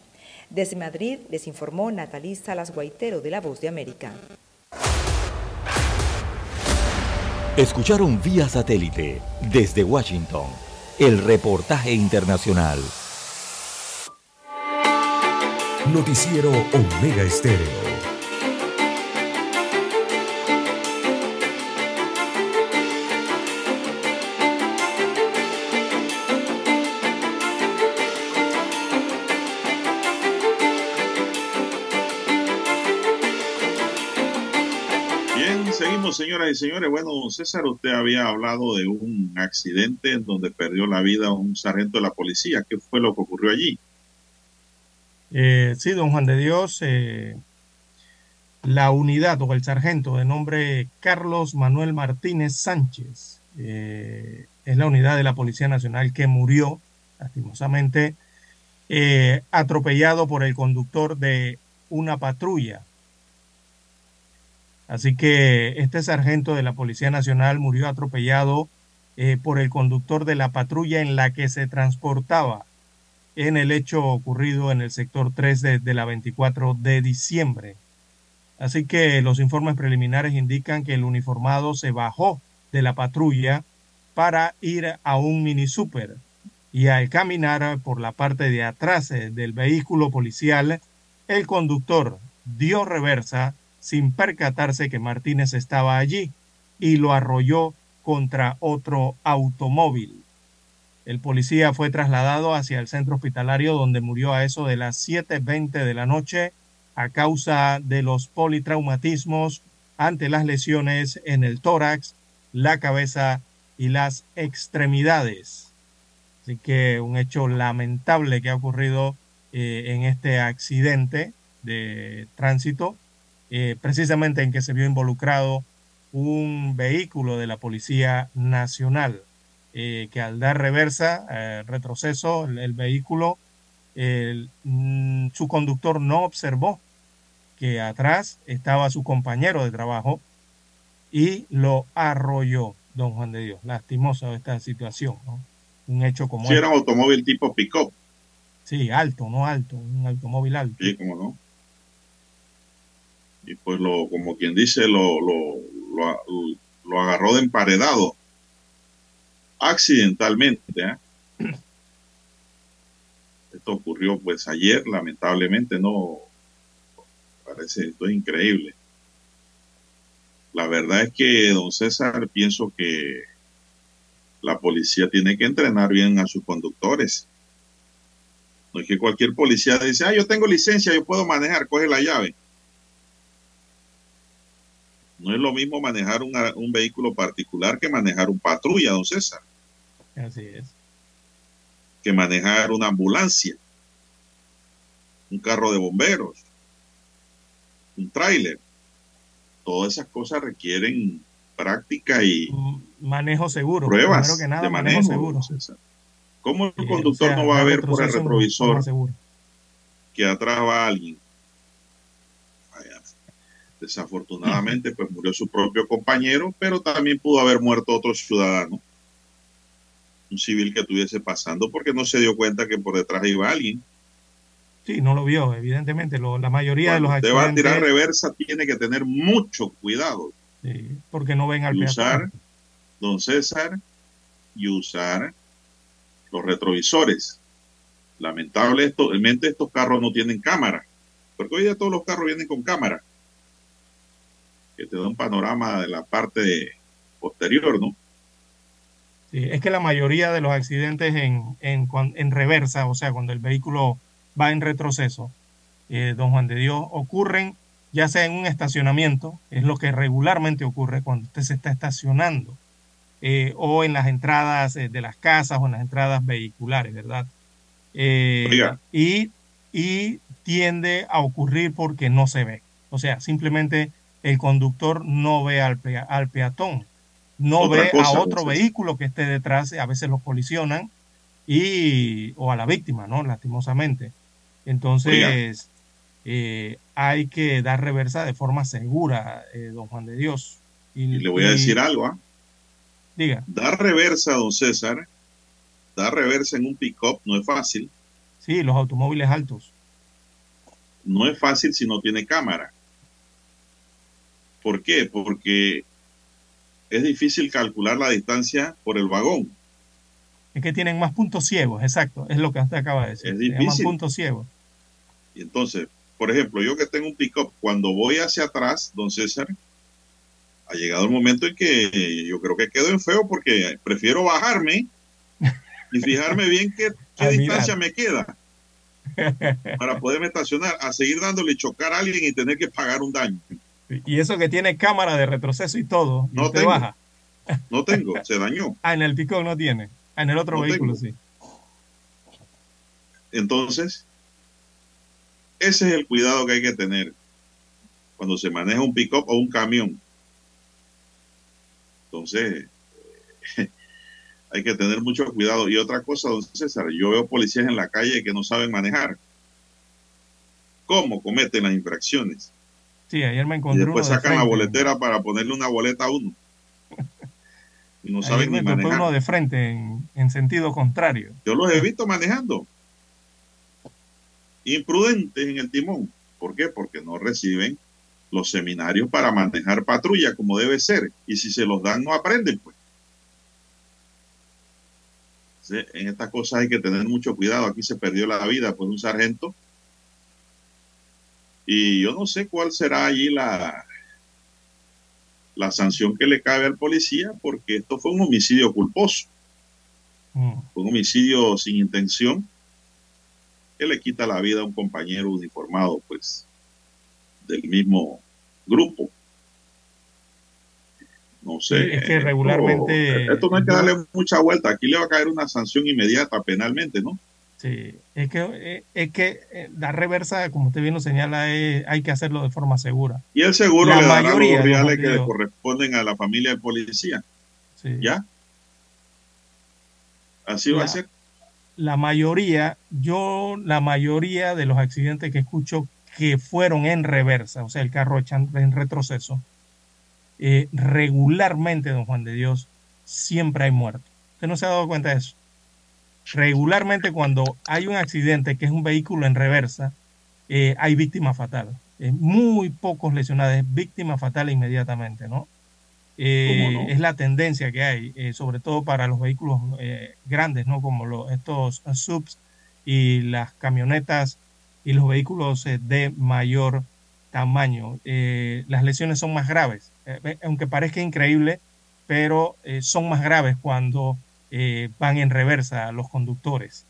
Desde Madrid les informó Natalí Salas Guaitero de La Voz de América. Escucharon vía satélite desde Washington el reportaje internacional. Noticiero Omega Estéreo. Bien, seguimos señoras y señores. Bueno, César, usted había hablado de un accidente en donde perdió la vida un sargento de la policía. ¿Qué fue lo que ocurrió allí? Eh, sí, don Juan de Dios, eh, la unidad o el sargento de nombre Carlos Manuel Martínez Sánchez eh, es la unidad de la Policía Nacional que murió, lastimosamente, atropellado por el conductor de una patrulla. Así que este sargento de la Policía Nacional murió atropellado por el conductor de la patrulla en la que se transportaba en el hecho ocurrido en el sector 3 de, de la 24 de diciembre. Así que los informes preliminares indican que el uniformado se bajó de la patrulla para ir a un mini super y al caminar por la parte de atrás eh, del vehículo policial, el conductor dio reversa sin percatarse que Martínez estaba allí y lo arrolló contra otro automóvil. El policía fue trasladado hacia el centro hospitalario donde murió a eso de las 7.20 de la noche a causa de los politraumatismos ante las lesiones en el tórax, la cabeza y las extremidades. Así que un hecho lamentable que ha ocurrido eh, en este accidente de tránsito, eh, precisamente en que se vio involucrado un vehículo de la Policía Nacional, eh, que al dar reversa, retroceso, el, vehículo, mm, su conductor no observó que atrás estaba su compañero de trabajo y lo arrolló, don Juan de Dios. Lastimosa esta situación, ¿no? un hecho como Si era un automóvil tipo pick-up. Sí, alto, no alto, un automóvil alto. Sí, como no. Y pues lo, como quien dice, lo, lo, lo, agarró de emparedado. Accidentalmente. ¿eh? Esto ocurrió pues ayer, lamentablemente, no. Parece, esto es increíble. La verdad es que, don César, pienso que la policía tiene que entrenar bien a sus conductores. No es que cualquier policía dice, ah, yo tengo licencia, yo puedo manejar, coge la llave. No es lo mismo manejar un vehículo particular que manejar un patrulla, don César. Así es. Que manejar una ambulancia, un carro de bomberos, un tráiler. Todas esas cosas requieren práctica y manejo seguro. Pruebas que nada, de manejo, seguro. ¿Cómo el conductor no va a ver por el retrovisor que atrás va alguien? Desafortunadamente, pues murió su propio compañero, pero también pudo haber muerto otro ciudadano, un civil que estuviese pasando, porque no se dio cuenta que por detrás iba alguien. Sí, no lo vio, evidentemente. la mayoría de los accidentes. Usted va a tirar reversa, tiene que tener mucho cuidado porque no ven al y usar, don César, y usar los retrovisores. Lamentablemente estos carros no tienen cámara, porque hoy ya todos los carros vienen con cámara, que te da un panorama de la parte posterior, ¿no? Sí, es que la mayoría de los accidentes en, en, en reversa, o sea, cuando el vehículo va en retroceso, eh, don Juan de Dios, ocurren ya sea en un estacionamiento, es lo que regularmente ocurre cuando usted se está estacionando, eh, o en las entradas eh, de las casas o en las entradas vehiculares, ¿verdad? Eh, y, y tiende a ocurrir porque no se ve. O sea, simplemente el conductor no ve al, al peatón, no ve a otro vehículo que esté detrás, a veces lo colisionan, y, o a la víctima, ¿no? Lastimosamente. Entonces, eh, hay que dar reversa de forma segura, eh, don Juan de Dios. Y, le voy a decir algo, ¿ah? Diga. Dar reversa, don César, dar reversa en un pick-up no es fácil. Sí, los automóviles altos. No es fácil si no tiene cámara. ¿Por qué? Porque es difícil calcular la distancia por el vagón. Es que tienen más puntos ciegos, exacto, es lo que usted acaba de decir. Es difícil. Más puntos ciegos. Y entonces, por ejemplo, yo que tengo un pick-up, cuando voy hacia atrás, don César, ha llegado el momento en que yo creo que quedo en feo porque prefiero bajarme y fijarme bien qué, distancia me queda para poderme estacionar, a seguir dándole chocar a alguien y tener que pagar un daño. Y eso que tiene cámara de retroceso y todo, no te baja. No tengo, se dañó. Ah, en el pick-up no tiene. Ah, en el otro vehículo sí. Entonces, ese es el cuidado que hay que tener cuando se maneja un pick-up o un camión. Entonces, hay que tener mucho cuidado. Y otra cosa, don César, yo veo policías en la calle que no saben manejar. ¿Cómo cometen las infracciones? Sí, ayer me Y encontré después uno de sacan la boletera para ponerle una boleta a uno. Y no Ayer saben me ni manejar. uno de frente en, en sentido contrario. Yo los he visto manejando. Imprudentes en el timón. ¿Por qué? Porque no reciben los seminarios para manejar patrulla como debe ser. Y si se los dan, no aprenden, pues. En estas cosas hay que tener mucho cuidado. Aquí se perdió la vida por un sargento. Y yo no sé cuál será allí la, la sanción que le cabe al policía, porque esto fue un homicidio culposo Mm. fue un homicidio sin intención que le quita la vida a un compañero uniformado, pues, del mismo grupo. No sé. Es que regularmente- Esto, esto no hay que darle mucha vuelta. Aquí le va a caer una sanción inmediata penalmente, ¿no? Sí, es que, eh, es que eh, la reversa, como usted bien lo señala, es- hay que hacerlo de forma segura. Y el seguro La le dará mayoría, los ¿no, reales que le corresponden a la familia del policía. Sí. ¿Ya? Así va a ser. La mayoría, yo, la mayoría de los accidentes que escucho que fueron en reversa, o sea, el carro en retroceso, eh, regularmente, don Juan de Dios, siempre hay muertos. ¿Usted no se ha dado cuenta de eso? Regularmente cuando hay un accidente que es un vehículo en reversa, eh, hay víctima fatal. Eh, muy pocos lesionados, es víctima fatal inmediatamente, ¿no? Eh. Es la tendencia que hay, sobre todo para los vehículos eh, grandes, ¿no? Como los, estos subs y las camionetas y los vehículos eh, de mayor tamaño. Las lesiones son más graves, aunque parezca increíble, pero son más graves cuando eh, van en reversa los conductores.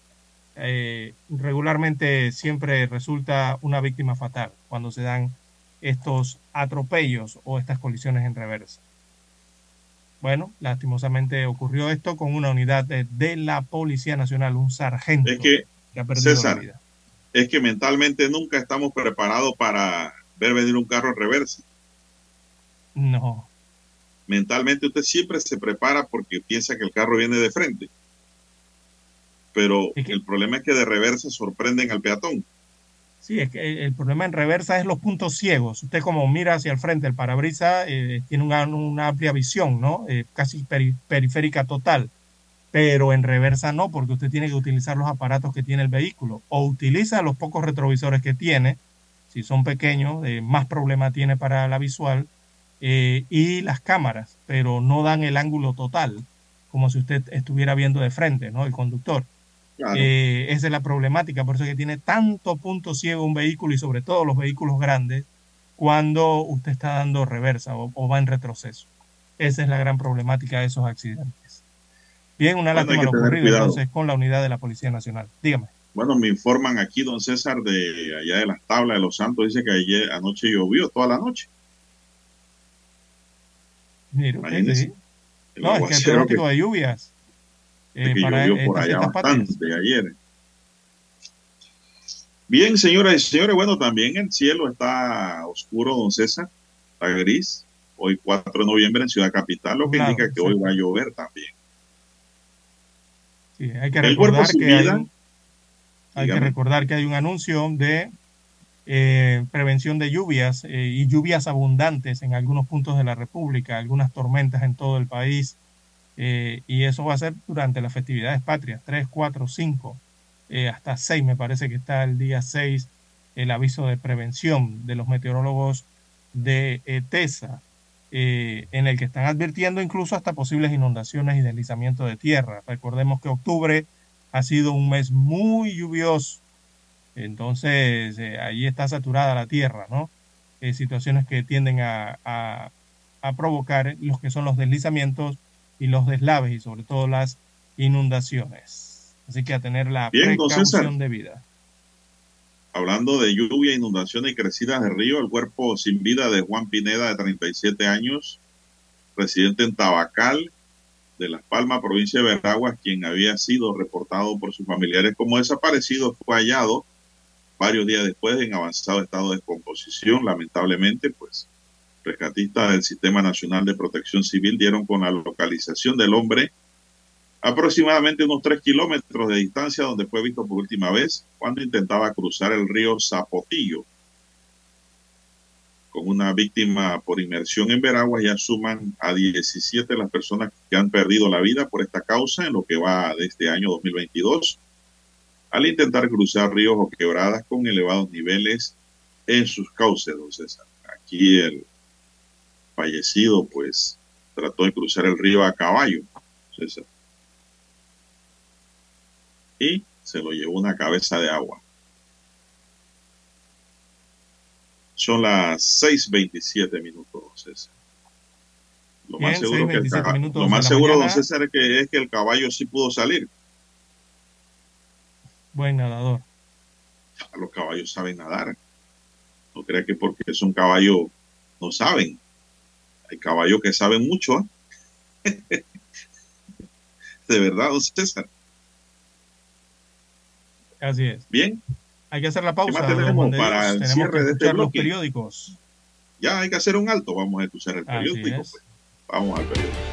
Eh, regularmente siempre resulta una víctima fatal cuando se dan estos atropellos o estas colisiones en reversa. Bueno, lastimosamente ocurrió esto con una unidad de, de la Policía Nacional, un sargento Es que que ha perdido César, la vida. es que mentalmente nunca estamos preparados para ver venir un carro en reversa. No, mentalmente usted siempre se prepara porque piensa que el carro viene de frente. Pero el problema es que de reversa sorprenden al peatón. sí, es que el problema en reversa es los puntos ciegos. Usted como mira hacia el frente, el parabrisas eh, tiene una, una amplia visión, ¿no? Eh, casi peri- periférica total. Pero en reversa no, porque usted tiene que utilizar los aparatos que tiene el vehículo. O utiliza los pocos retrovisores que tiene, si son pequeños, eh, más problema tiene para la visual, eh, y las cámaras, pero no dan el ángulo total, como si usted estuviera viendo de frente, ¿no? El conductor. Claro. Eh, esa es la problemática, por eso es que tiene tanto punto ciego un vehículo y sobre todo los vehículos grandes cuando usted está dando reversa o, o va en retroceso. Esa es la gran problemática de esos accidentes. Bien, una Bueno, lástima lo ocurrido cuidado. entonces con la unidad de la Policía Nacional. Dígame. Bueno, me informan aquí, don César, de allá de las tablas de los santos, dice que ayer anoche llovió toda la noche. Imagínese. sí. No, es que el que, pronóstico de lluvias eh, que para llovió por estas allá bastante ayer. Bien, señoras y señores, bueno, también el cielo está oscuro, don César, está gris. Hoy 4 de noviembre en Ciudad Capital, lo que Claro, indica que sí. hoy va a llover también. Sí, hay que El recordar que hay un- hay que recordar que hay un anuncio de eh, prevención de lluvias eh, y lluvias abundantes en algunos puntos de la República, algunas tormentas en todo el país, eh, y eso va a ser durante las festividades patrias, 3, 4, 5, eh, hasta 6, me parece que está el día 6 el aviso de prevención de los meteorólogos de ETESA, eh, en el que están advirtiendo incluso hasta posibles inundaciones y deslizamiento de tierra. Recordemos que octubre ha sido un mes muy lluvioso, entonces eh, ahí está saturada la tierra, ¿no? Eh, situaciones que tienden a, a- a provocar los que son los deslizamientos y los deslaves y sobre todo las inundaciones. Así que a tener la Bien, precaución debida. Hablando de lluvia, inundaciones y crecidas de río, el cuerpo sin vida de Juan Pineda, de 37 años, residente en Tabacal, de Las Palmas, provincia de Veraguas, quien había sido reportado por sus familiares como desaparecido, fue hallado varios días después en avanzado estado de descomposición. Lamentablemente, pues, rescatistas del Sistema Nacional de Protección Civil dieron con la localización del hombre aproximadamente unos 3 kilómetros de distancia donde fue visto por última vez cuando intentaba cruzar el río Zapotillo. con una víctima por inmersión en Veraguas, ya suman a 17 las personas que han perdido la vida por esta causa en lo que va de este año 2022, al intentar cruzar ríos o quebradas con elevados niveles en sus cauces, don César. Aquí el fallecido, pues, trató de cruzar el río a caballo, César. Y se lo llevó una cabeza de agua. Son las 6.27 minutos, César. Lo más seguro, que el, lo más seguro don César, que es que el caballo sí pudo salir. Buen nadador. Los caballos saben nadar. No crea que porque son caballos no saben. Hay caballos que saben mucho. ¿eh? de verdad, don César. Así es. Bien. Hay que hacer la pausa. tenemos para el cierre de este los periódicos. Ya hay que hacer un alto. Vamos a escuchar el periódico. Pues. Vamos al periódico.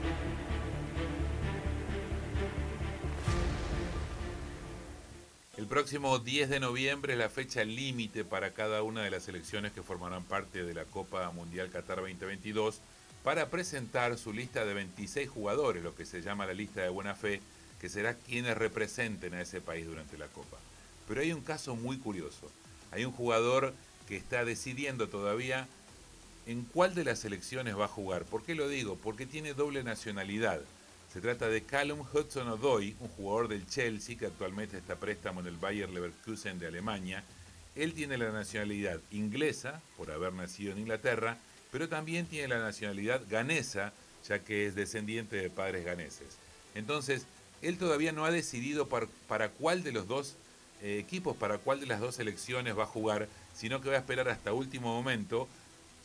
Próximo 10 de noviembre es la fecha límite para cada una de las selecciones que formarán parte de la Copa Mundial Qatar 2022 para presentar su lista de 26 jugadores, lo que se llama la lista de buena fe que será quienes representen a ese país durante la Copa. Pero hay un caso muy curioso. Hay un jugador que está decidiendo todavía en cuál de las selecciones va a jugar. ¿Por qué lo digo? Porque tiene doble nacionalidad. Se trata de Callum Hudson-Odoi, un jugador del Chelsea que actualmente está préstamo en el Bayer Leverkusen de Alemania. Él tiene la nacionalidad inglesa, por haber nacido en Inglaterra, pero también tiene la nacionalidad ganesa, ya que es descendiente de padres ganeses. Entonces, él todavía no ha decidido para, cuál de los dos eh, equipos, para cuál de las dos selecciones va a jugar, sino que va a esperar hasta último momento.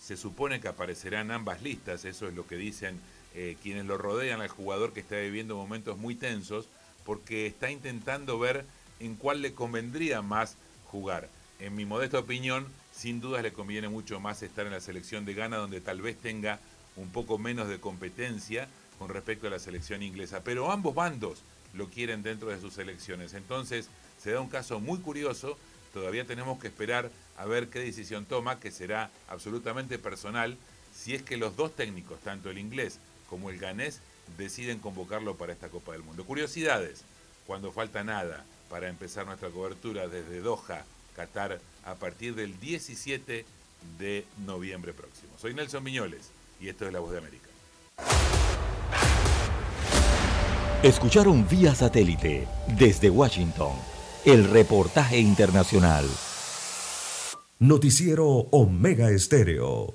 Se supone que aparecerán ambas listas, eso es lo que dicen eh, quienes lo rodean al jugador que está viviendo momentos muy tensos, porque está intentando ver en cuál le convendría más jugar. En mi modesta opinión, sin dudas le conviene mucho más estar en la selección de Ghana, donde tal vez tenga un poco menos de competencia, con respecto a la selección inglesa, pero ambos bandos lo quieren dentro de sus selecciones. Entonces se da un caso muy curioso, todavía tenemos que esperar a ver qué decisión toma, que será absolutamente personal, si es que los dos técnicos, tanto el inglés como el ganés, deciden convocarlo para esta Copa del Mundo. Curiosidades, cuando falta nada para empezar nuestra cobertura desde Doha, Qatar, a partir del 17 de noviembre próximo. Soy Nelson Miñoles y esto es La Voz de América. Escucharon vía satélite desde Washington el reportaje internacional. Noticiero Omega Estéreo.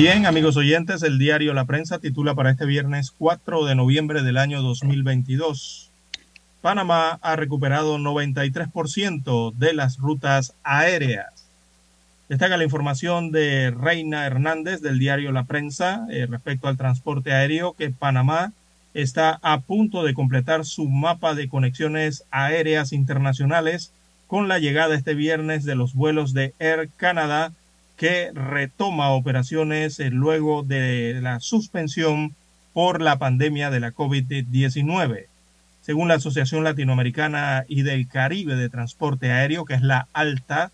Bien, amigos oyentes, el diario La Prensa titula para este viernes 4 de noviembre del año 2022. Panamá ha recuperado 93% de las rutas aéreas. Destaca la información de Reina Hernández del diario La Prensa eh, respecto al transporte aéreo que Panamá está a punto de completar su mapa de conexiones aéreas internacionales con la llegada este viernes de los vuelos de Air Canada que retoma operaciones eh, luego de la suspensión por la pandemia de la COVID-19. Según la Asociación Latinoamericana y del Caribe de Transporte Aéreo, que es la ALTA,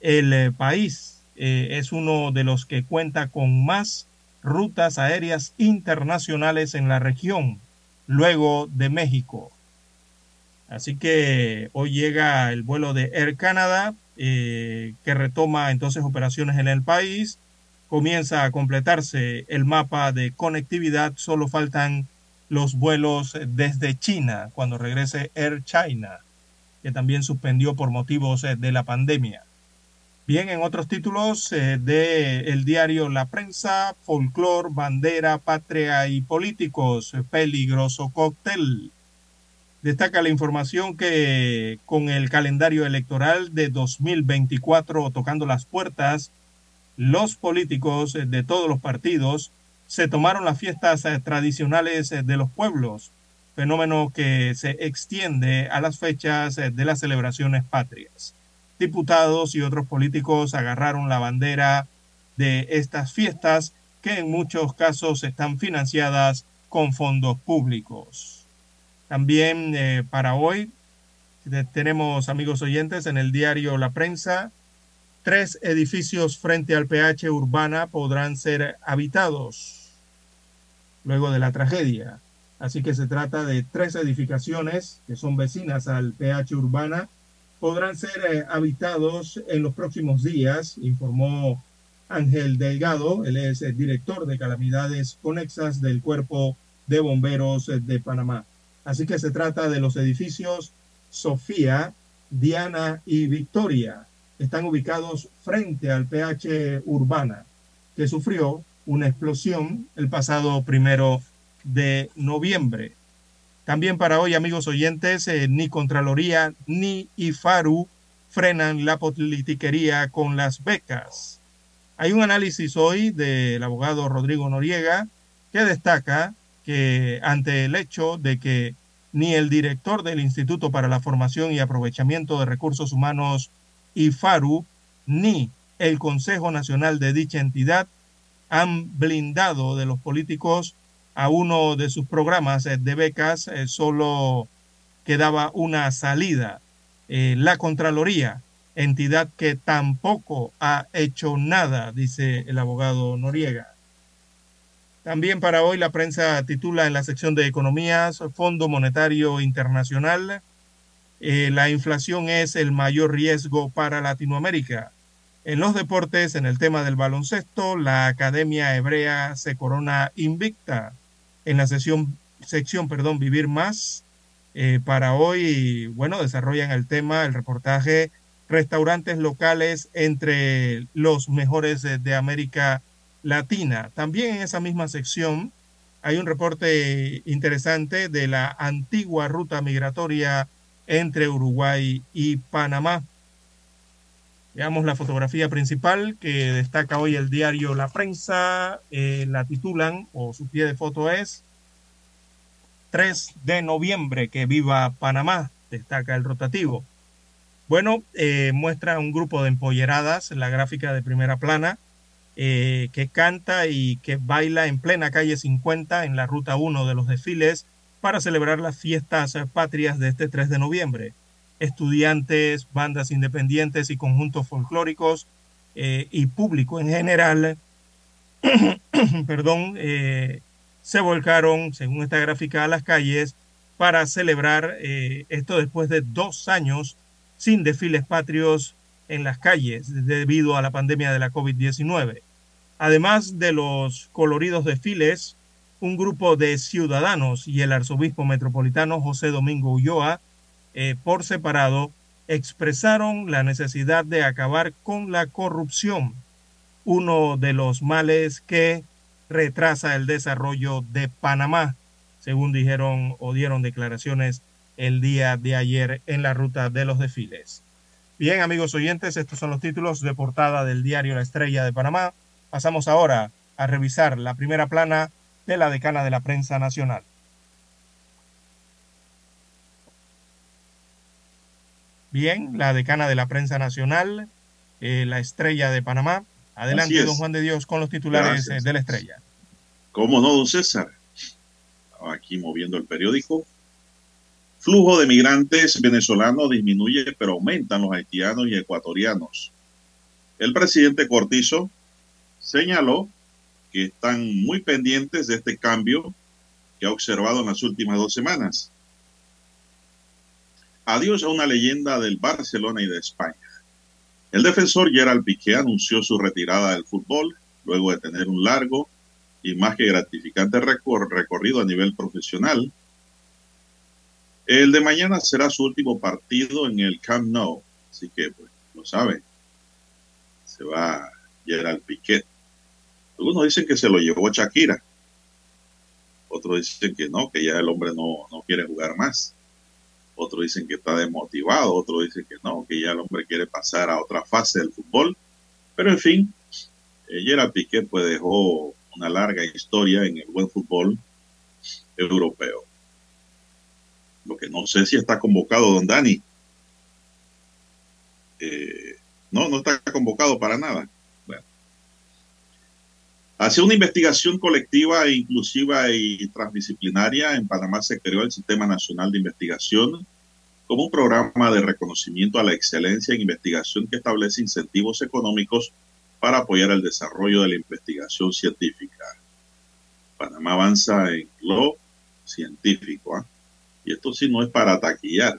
el eh, país eh, es uno de los que cuenta con más rutas aéreas internacionales en la región, luego de México. Así que hoy llega el vuelo de Air Canada, eh, que retoma entonces operaciones en el país. Comienza a completarse el mapa de conectividad. Solo faltan los vuelos desde China cuando regrese Air China, que también suspendió por motivos de la pandemia. Bien, en otros títulos eh, del diario La Prensa, Folclor, Bandera, Patria y Políticos, peligroso cóctel. Destaca la información que con el calendario electoral de 2024 tocando las puertas, los políticos de todos los partidos se tomaron las fiestas eh, tradicionales eh, de los pueblos, fenómeno que se extiende a las fechas de las celebraciones patrias diputados y otros políticos agarraron la bandera de estas fiestas que en muchos casos están financiadas con fondos públicos. También eh, para hoy tenemos, amigos oyentes, en el diario La Prensa, tres edificios frente al PH Urbana podrán ser habitados luego de la tragedia. Así que se trata de tres edificaciones que son vecinas al PH Urbana podrán ser eh, habitados en los próximos días, informó Ángel Delgado, él es el director de calamidades conexas del Cuerpo de Bomberos de Panamá. Así que se trata de los edificios Sofía, Diana y Victoria. Están ubicados frente al PH Urbana, que sufrió una explosión el pasado primero de noviembre. También para hoy, amigos oyentes, eh, ni Contraloría ni IFARU frenan la politiquería con las becas. Hay un análisis hoy del abogado Rodrigo Noriega que destaca que ante el hecho de que ni el director del Instituto para la Formación y Aprovechamiento de Recursos Humanos, IFARU, ni el Consejo Nacional de dicha entidad han blindado de los políticos a uno de sus programas eh, de becas, eh, solo quedaba una salida. Eh, la Contraloría, entidad que tampoco ha hecho nada, dice el abogado Noriega. También para hoy la prensa titula en la sección de economías, Fondo Monetario Internacional, la inflación es el mayor riesgo para Latinoamérica. En los deportes, en el tema del baloncesto, la Academia Hebrea se corona invicta en la sesión, sección perdón, Vivir Más. Eh, para hoy, bueno, desarrollan el tema, el reportaje, restaurantes locales entre los mejores de, América Latina. También en esa misma sección hay un reporte interesante de la antigua ruta migratoria entre Uruguay y Panamá. Veamos la fotografía principal que destaca hoy el diario La Prensa. Eh, la titulan, o su pie de foto es 3 de noviembre, que viva Panamá, destaca el rotativo. Bueno, eh, muestra un grupo de empolleradas en la gráfica de primera plana eh, que canta y que baila en plena calle 50 en la ruta 1 de los desfiles para celebrar las fiestas patrias de este 3 de noviembre estudiantes, bandas independientes y conjuntos folclóricos eh, y público en general, perdón, eh, se volcaron, según esta gráfica, a las calles para celebrar eh, esto después de dos años sin desfiles patrios en las calles debido a la pandemia de la COVID-19. Además de los coloridos desfiles, un grupo de ciudadanos y el arzobispo metropolitano José Domingo Ulloa eh, por separado expresaron la necesidad de acabar con la corrupción, uno de los males que retrasa el desarrollo de Panamá, según dijeron o dieron declaraciones el día de ayer en la ruta de los desfiles. Bien, amigos oyentes, estos son los títulos de portada del diario La Estrella de Panamá. Pasamos ahora a revisar la primera plana de la decana de la prensa nacional. Bien, la decana de la prensa nacional, eh, la estrella de Panamá. Adelante, don Juan de Dios, con los titulares eh, de la estrella. ¿Cómo no, don César? Aquí moviendo el periódico. Flujo de migrantes venezolanos disminuye, pero aumentan los haitianos y ecuatorianos. El presidente Cortizo señaló que están muy pendientes de este cambio que ha observado en las últimas dos semanas. Adiós a una leyenda del Barcelona y de España. El defensor Gerald Piqué anunció su retirada del fútbol luego de tener un largo y más que gratificante recorrido a nivel profesional. El de mañana será su último partido en el Camp Nou, así que pues lo sabe. Se va Gerald Piqué. Algunos dicen que se lo llevó Shakira. Otros dicen que no, que ya el hombre no, no quiere jugar más otros dicen que está desmotivado, otros dicen que no, que ya el hombre quiere pasar a otra fase del fútbol. Pero en fin, eh, Piqué pues dejó una larga historia en el buen fútbol europeo. Lo que no sé si está convocado don Dani. Eh, no, no está convocado para nada. Hacia una investigación colectiva e inclusiva y transdisciplinaria, en Panamá se creó el Sistema Nacional de Investigación como un programa de reconocimiento a la excelencia en investigación que establece incentivos económicos para apoyar el desarrollo de la investigación científica. Panamá avanza en lo científico, ¿ah? y esto sí no es para taquillar,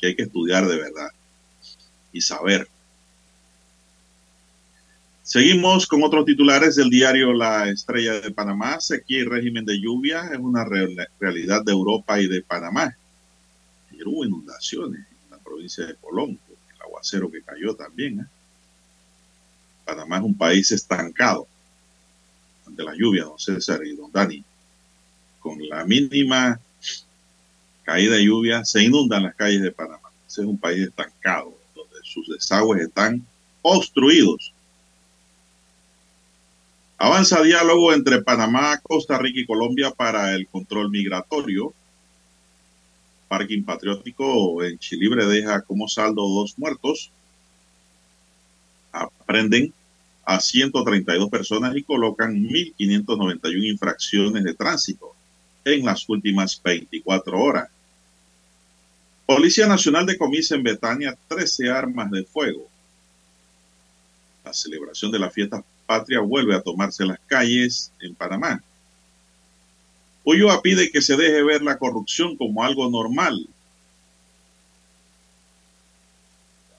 que hay que estudiar de verdad y saber Seguimos con otros titulares del diario La Estrella de Panamá. Sequía y régimen de lluvia es una realidad de Europa y de Panamá. Ayer hubo inundaciones en la provincia de Colón, el aguacero que cayó también. ¿eh? Panamá es un país estancado ante la lluvia, don César y don Dani. Con la mínima caída de lluvia se inundan las calles de Panamá. Es un país estancado, donde sus desagües están obstruidos Avanza diálogo entre Panamá, Costa Rica y Colombia para el control migratorio. Parking Patriótico en Chilibre deja como saldo dos muertos. Aprenden a 132 personas y colocan 1.591 infracciones de tránsito en las últimas 24 horas. Policía Nacional decomisa en Betania 13 armas de fuego. La celebración de la fiesta patria vuelve a tomarse las calles en Panamá. Ulloa pide que se deje ver la corrupción como algo normal.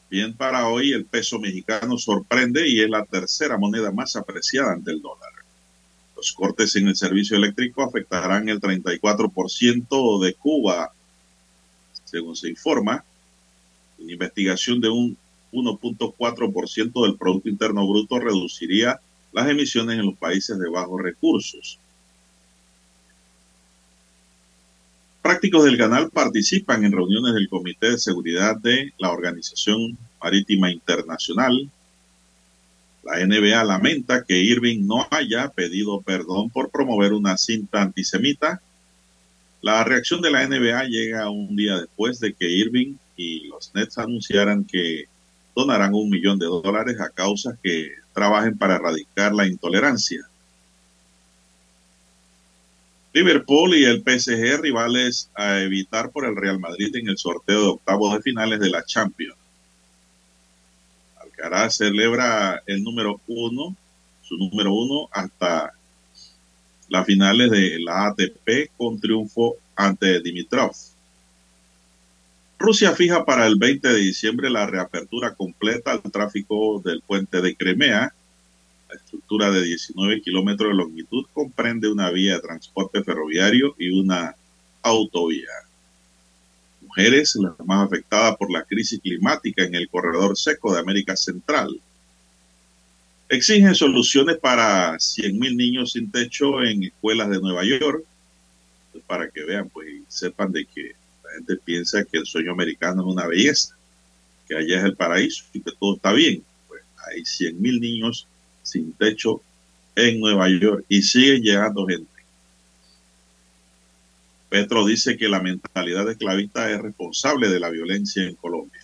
Bien para hoy el peso mexicano sorprende y es la tercera moneda más apreciada ante el dólar. Los cortes en el servicio eléctrico afectarán el 34% de Cuba, según se informa. Una investigación de un 1.4% del Producto Interno Bruto reduciría las emisiones en los países de bajos recursos. Prácticos del canal participan en reuniones del Comité de Seguridad de la Organización Marítima Internacional. La NBA lamenta que Irving no haya pedido perdón por promover una cinta antisemita. La reacción de la NBA llega un día después de que Irving y los Nets anunciaran que donarán un millón de dólares a causas que trabajen para erradicar la intolerancia. Liverpool y el PSG rivales a evitar por el Real Madrid en el sorteo de octavos de finales de la Champions. Alcaraz celebra el número uno, su número uno hasta las finales de la ATP con triunfo ante Dimitrov. Rusia fija para el 20 de diciembre la reapertura completa al tráfico del puente de Crimea. La estructura de 19 kilómetros de longitud comprende una vía de transporte ferroviario y una autovía. Mujeres, las más afectadas por la crisis climática en el corredor seco de América Central. Exigen soluciones para 100.000 niños sin techo en escuelas de Nueva York. Para que vean, pues, y sepan de que gente piensa que el sueño americano es una belleza, que allá es el paraíso y que todo está bien. Pues hay 100 mil niños sin techo en Nueva York y siguen llegando gente. Petro dice que la mentalidad esclavista es responsable de la violencia en Colombia.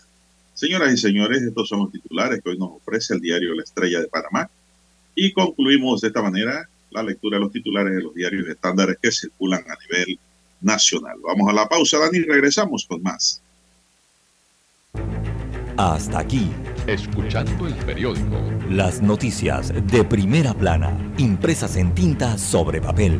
Señoras y señores, estos son los titulares que hoy nos ofrece el diario La Estrella de Panamá. Y concluimos de esta manera la lectura de los titulares de los diarios estándares que circulan a nivel nacional. Vamos a la pausa, Dani, y regresamos con más. Hasta aquí. Escuchando el periódico. Las noticias de primera plana, impresas en tinta sobre papel.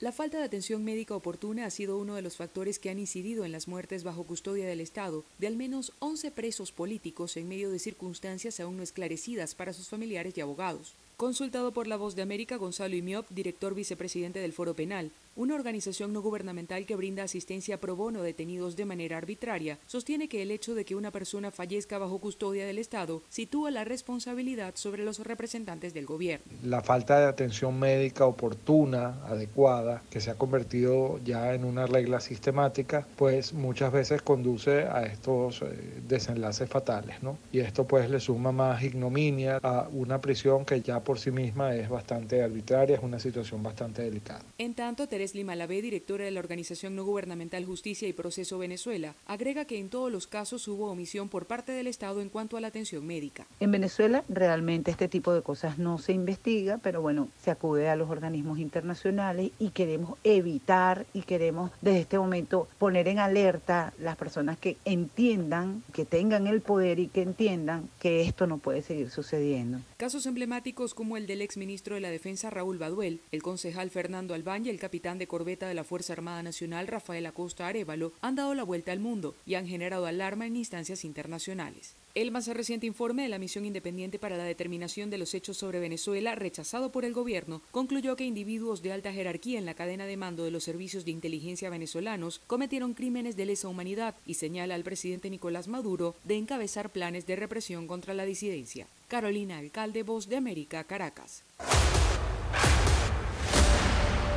La falta de atención médica oportuna ha sido uno de los factores que han incidido en las muertes bajo custodia del Estado de al menos 11 presos políticos en medio de circunstancias aún no esclarecidas para sus familiares y abogados. Consultado por La Voz de América, Gonzalo Imiop, director vicepresidente del Foro Penal, una organización no gubernamental que brinda asistencia pro bono a detenidos de manera arbitraria, sostiene que el hecho de que una persona fallezca bajo custodia del Estado sitúa la responsabilidad sobre los representantes del gobierno. La falta de atención médica oportuna, adecuada, que se ha convertido ya en una regla sistemática, pues muchas veces conduce a estos eh, desenlaces fatales, ¿no? Y esto pues le suma más ignominia a una prisión que ya por sí misma es bastante arbitraria, es una situación bastante delicada. En tanto, Teres Limalabé, directora de la organización no gubernamental Justicia y Proceso Venezuela, agrega que en todos los casos hubo omisión por parte del Estado en cuanto a la atención médica. En Venezuela realmente este tipo de cosas no se investiga, pero bueno, se acude a los organismos internacionales y queremos evitar y queremos desde este momento poner en alerta las personas que entiendan, que tengan el poder y que entiendan que esto no puede seguir sucediendo. Casos emblemáticos como el del exministro de la Defensa Raúl Baduel, el concejal Fernando Albán y el capitán de corbeta de la Fuerza Armada Nacional Rafael Acosta Arevalo han dado la vuelta al mundo y han generado alarma en instancias internacionales. El más reciente informe de la Misión Independiente para la Determinación de los Hechos sobre Venezuela, rechazado por el gobierno, concluyó que individuos de alta jerarquía en la cadena de mando de los servicios de inteligencia venezolanos cometieron crímenes de lesa humanidad y señala al presidente Nicolás Maduro de encabezar planes de represión contra la disidencia. Carolina Alcalde, Voz de América, Caracas.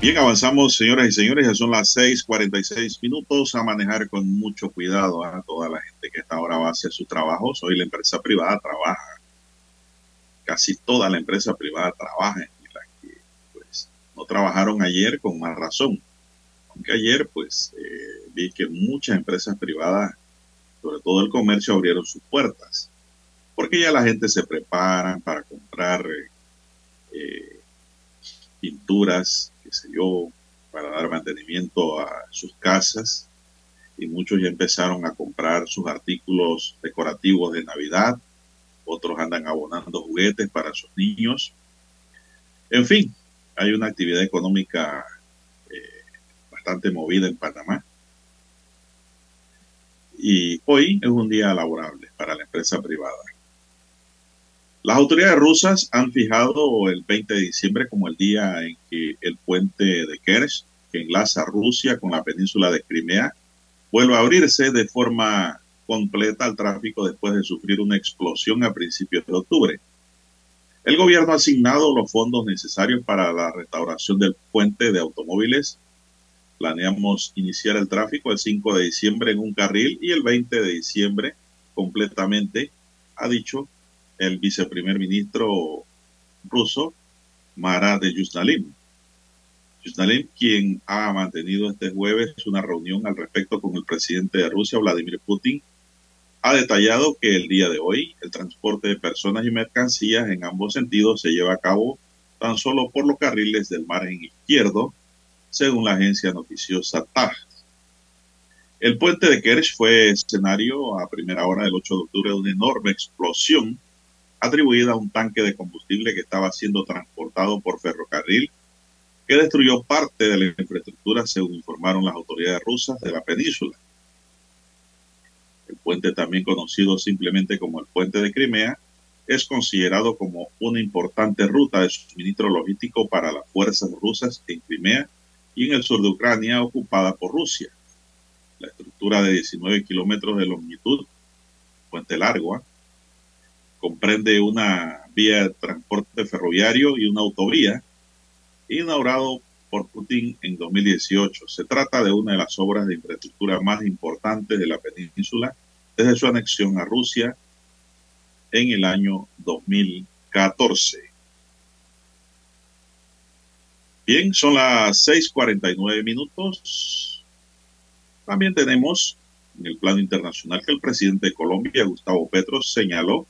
Bien, avanzamos, señoras y señores, ya son las 6:46 minutos a manejar con mucho cuidado a toda la gente que está ahora va hacia su trabajo. Hoy la empresa privada trabaja. Casi toda la empresa privada trabaja y las que pues, no trabajaron ayer con más razón. Aunque ayer pues eh, vi que muchas empresas privadas, sobre todo el comercio, abrieron sus puertas. Porque ya la gente se prepara para comprar eh, pinturas, qué sé yo, para dar mantenimiento a sus casas. Y muchos ya empezaron a comprar sus artículos decorativos de Navidad. Otros andan abonando juguetes para sus niños. En fin, hay una actividad económica eh, bastante movida en Panamá. Y hoy es un día laborable para la empresa privada. Las autoridades rusas han fijado el 20 de diciembre como el día en que el puente de Kerch, que enlaza Rusia con la península de Crimea, vuelve a abrirse de forma completa al tráfico después de sufrir una explosión a principios de octubre. El gobierno ha asignado los fondos necesarios para la restauración del puente de automóviles. Planeamos iniciar el tráfico el 5 de diciembre en un carril y el 20 de diciembre completamente, ha dicho el viceprimer ministro ruso, Mara de. Yusnalim, quien ha mantenido este jueves una reunión al respecto con el presidente de Rusia, Vladimir Putin, ha detallado que el día de hoy el transporte de personas y mercancías en ambos sentidos se lleva a cabo tan solo por los carriles del margen izquierdo, según la agencia noticiosa TAJ. El puente de Kerch fue escenario a primera hora del 8 de octubre de una enorme explosión atribuida a un tanque de combustible que estaba siendo transportado por ferrocarril, que destruyó parte de la infraestructura, según informaron las autoridades rusas de la península. El puente, también conocido simplemente como el puente de Crimea, es considerado como una importante ruta de suministro logístico para las fuerzas rusas en Crimea y en el sur de Ucrania ocupada por Rusia. La estructura de 19 kilómetros de longitud, puente largo, ¿ah? Comprende una vía de transporte ferroviario y una autovía, inaugurado por Putin en 2018. Se trata de una de las obras de infraestructura más importantes de la península desde su anexión a Rusia en el año 2014. Bien, son las 6:49 minutos. También tenemos en el plano internacional que el presidente de Colombia, Gustavo Petro, señaló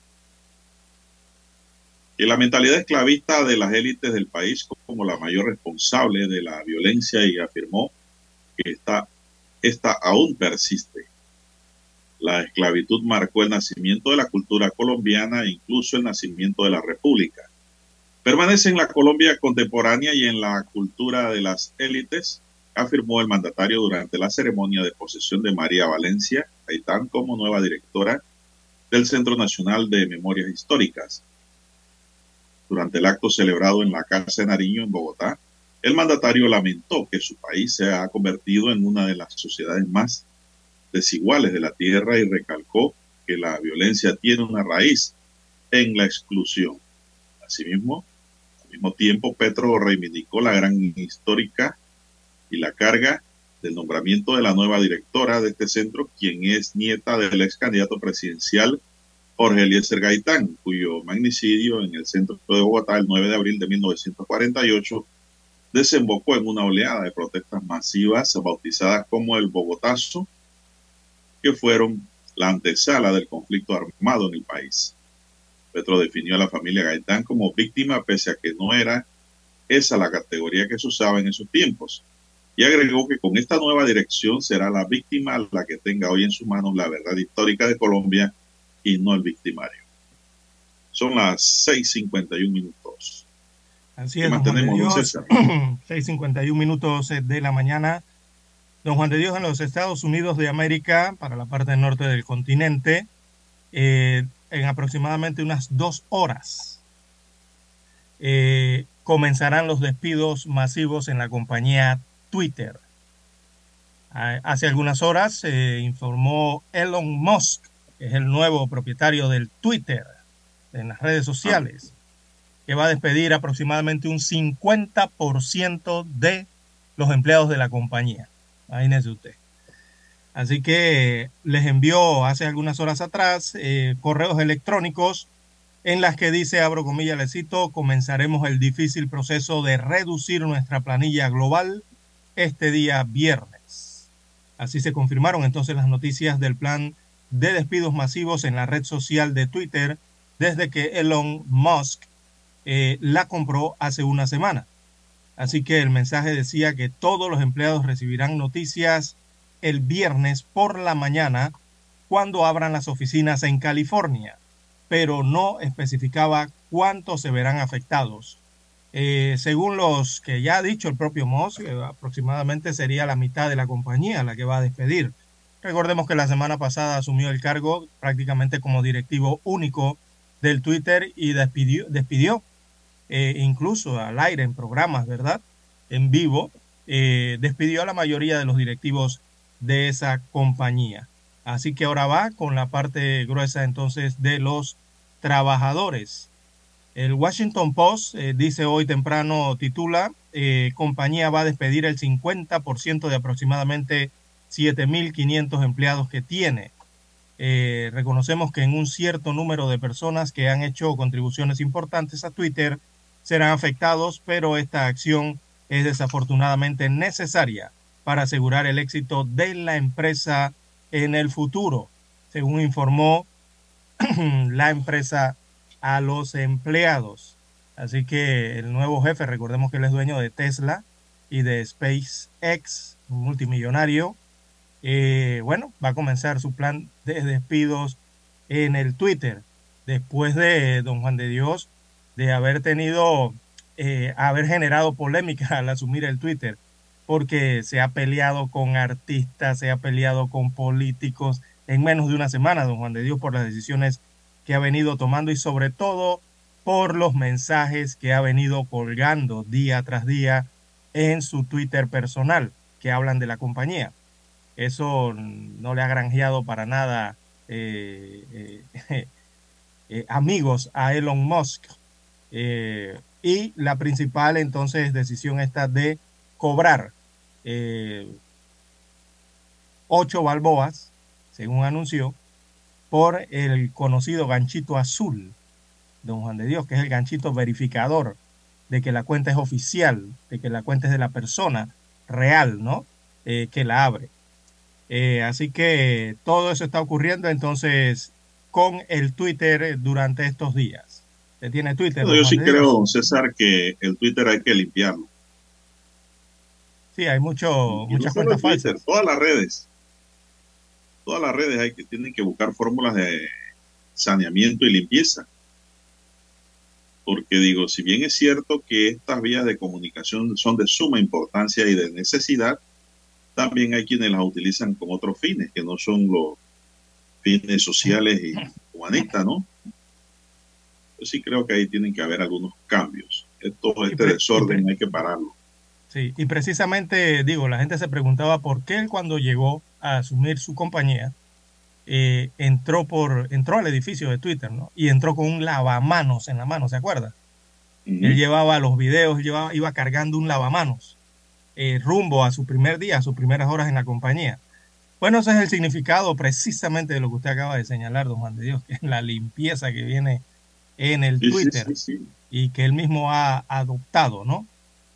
y la mentalidad esclavista de las élites del país como la mayor responsable de la violencia y afirmó que esta, esta aún persiste. La esclavitud marcó el nacimiento de la cultura colombiana e incluso el nacimiento de la república. Permanece en la Colombia contemporánea y en la cultura de las élites, afirmó el mandatario durante la ceremonia de posesión de María Valencia Haitán como nueva directora del Centro Nacional de Memorias Históricas durante el acto celebrado en la Casa de Nariño en Bogotá, el mandatario lamentó que su país se ha convertido en una de las sociedades más desiguales de la tierra y recalcó que la violencia tiene una raíz en la exclusión. Asimismo, al mismo tiempo, Petro reivindicó la gran histórica y la carga del nombramiento de la nueva directora de este centro, quien es nieta del ex candidato presidencial Jorge Eliezer Gaitán, cuyo magnicidio en el centro de Bogotá el 9 de abril de 1948 desembocó en una oleada de protestas masivas bautizadas como el Bogotazo, que fueron la antesala del conflicto armado en el país. Petro definió a la familia Gaitán como víctima pese a que no era esa la categoría que se usaba en esos tiempos. Y agregó que con esta nueva dirección será la víctima la que tenga hoy en sus manos la verdad histórica de Colombia y no el victimario. Son las 6.51 minutos. Así es, mantenemos 6.51 minutos de la mañana. Don Juan de Dios en los Estados Unidos de América, para la parte norte del continente, eh, en aproximadamente unas dos horas, eh, comenzarán los despidos masivos en la compañía Twitter. Hace algunas horas se informó Elon Musk es el nuevo propietario del Twitter, en las redes sociales, que va a despedir aproximadamente un 50% de los empleados de la compañía. Imagínese usted. Así que les envió hace algunas horas atrás eh, correos electrónicos en las que dice, abro comillas, le cito, comenzaremos el difícil proceso de reducir nuestra planilla global este día viernes. Así se confirmaron entonces las noticias del plan de despidos masivos en la red social de Twitter desde que Elon Musk eh, la compró hace una semana. Así que el mensaje decía que todos los empleados recibirán noticias el viernes por la mañana cuando abran las oficinas en California, pero no especificaba cuántos se verán afectados. Eh, según los que ya ha dicho el propio Moss, eh, aproximadamente sería la mitad de la compañía la que va a despedir. Recordemos que la semana pasada asumió el cargo prácticamente como directivo único del Twitter y despidió, despidió eh, incluso al aire en programas, ¿verdad? En vivo, despidió a la mayoría de los directivos de esa compañía. Así que ahora va con la parte gruesa entonces de los trabajadores. El Washington Post eh, dice hoy temprano, titula, eh, compañía va a despedir el 50% de aproximadamente 7.500 empleados que tiene. Eh, reconocemos que en un cierto número de personas que han hecho contribuciones importantes a Twitter serán afectados, pero esta acción es desafortunadamente necesaria para asegurar el éxito de la empresa en el futuro, según informó la empresa a los empleados. Así que el nuevo jefe, recordemos que él es dueño de Tesla y de SpaceX, un multimillonario, eh, bueno, va a comenzar su plan de despidos en el Twitter, después de don Juan de Dios, de haber tenido, eh, haber generado polémica al asumir el Twitter porque se ha peleado con artistas, se ha peleado con políticos en menos de una semana, don Juan de Dios, por las decisiones que ha venido tomando y sobre todo por los mensajes que ha venido colgando día tras día en su Twitter personal que hablan de la compañía. Eso no le ha granjeado para nada eh, eh, eh, amigos a Elon Musk. y la principal entonces decisión está de cobrar ocho balboas, según anunció, por el conocido ganchito azul, don Juan de Dios, que es el ganchito verificador de que la cuenta es oficial, de que la cuenta es de la persona real, ¿no? Que la abre. Eh, así que todo eso está ocurriendo entonces con el Twitter durante estos días. ¿Se tiene Twitter? yo sí creo, César, que el Twitter hay que limpiarlo. Sí, hay mucho, muchas cuentas falsas. Todas las redes. Todas las redes hay que, tienen que buscar fórmulas de saneamiento y limpieza. Porque digo, si bien es cierto que estas vías de comunicación son de suma importancia y de necesidad, también hay quienes las utilizan con otros fines, que no son los fines sociales y humanistas, ¿no? Yo sí creo que ahí tienen que haber algunos cambios. Todo este desorden hay que pararlo. Sí, y precisamente, digo, la gente se preguntaba por qué él cuando llegó a asumir su compañía, eh, entró, por, entró al edificio de Twitter, ¿no? Y entró con un lavamanos en la mano, ¿se acuerda? Él llevaba los videos, llevaba, iba cargando un lavamanos eh, rumbo a su primer día, a sus primeras horas en la compañía. Bueno, ese es el significado precisamente de lo que usted acaba de señalar, don Juan de Dios, que es la limpieza que viene en el Twitter y que él mismo ha adoptado, ¿no?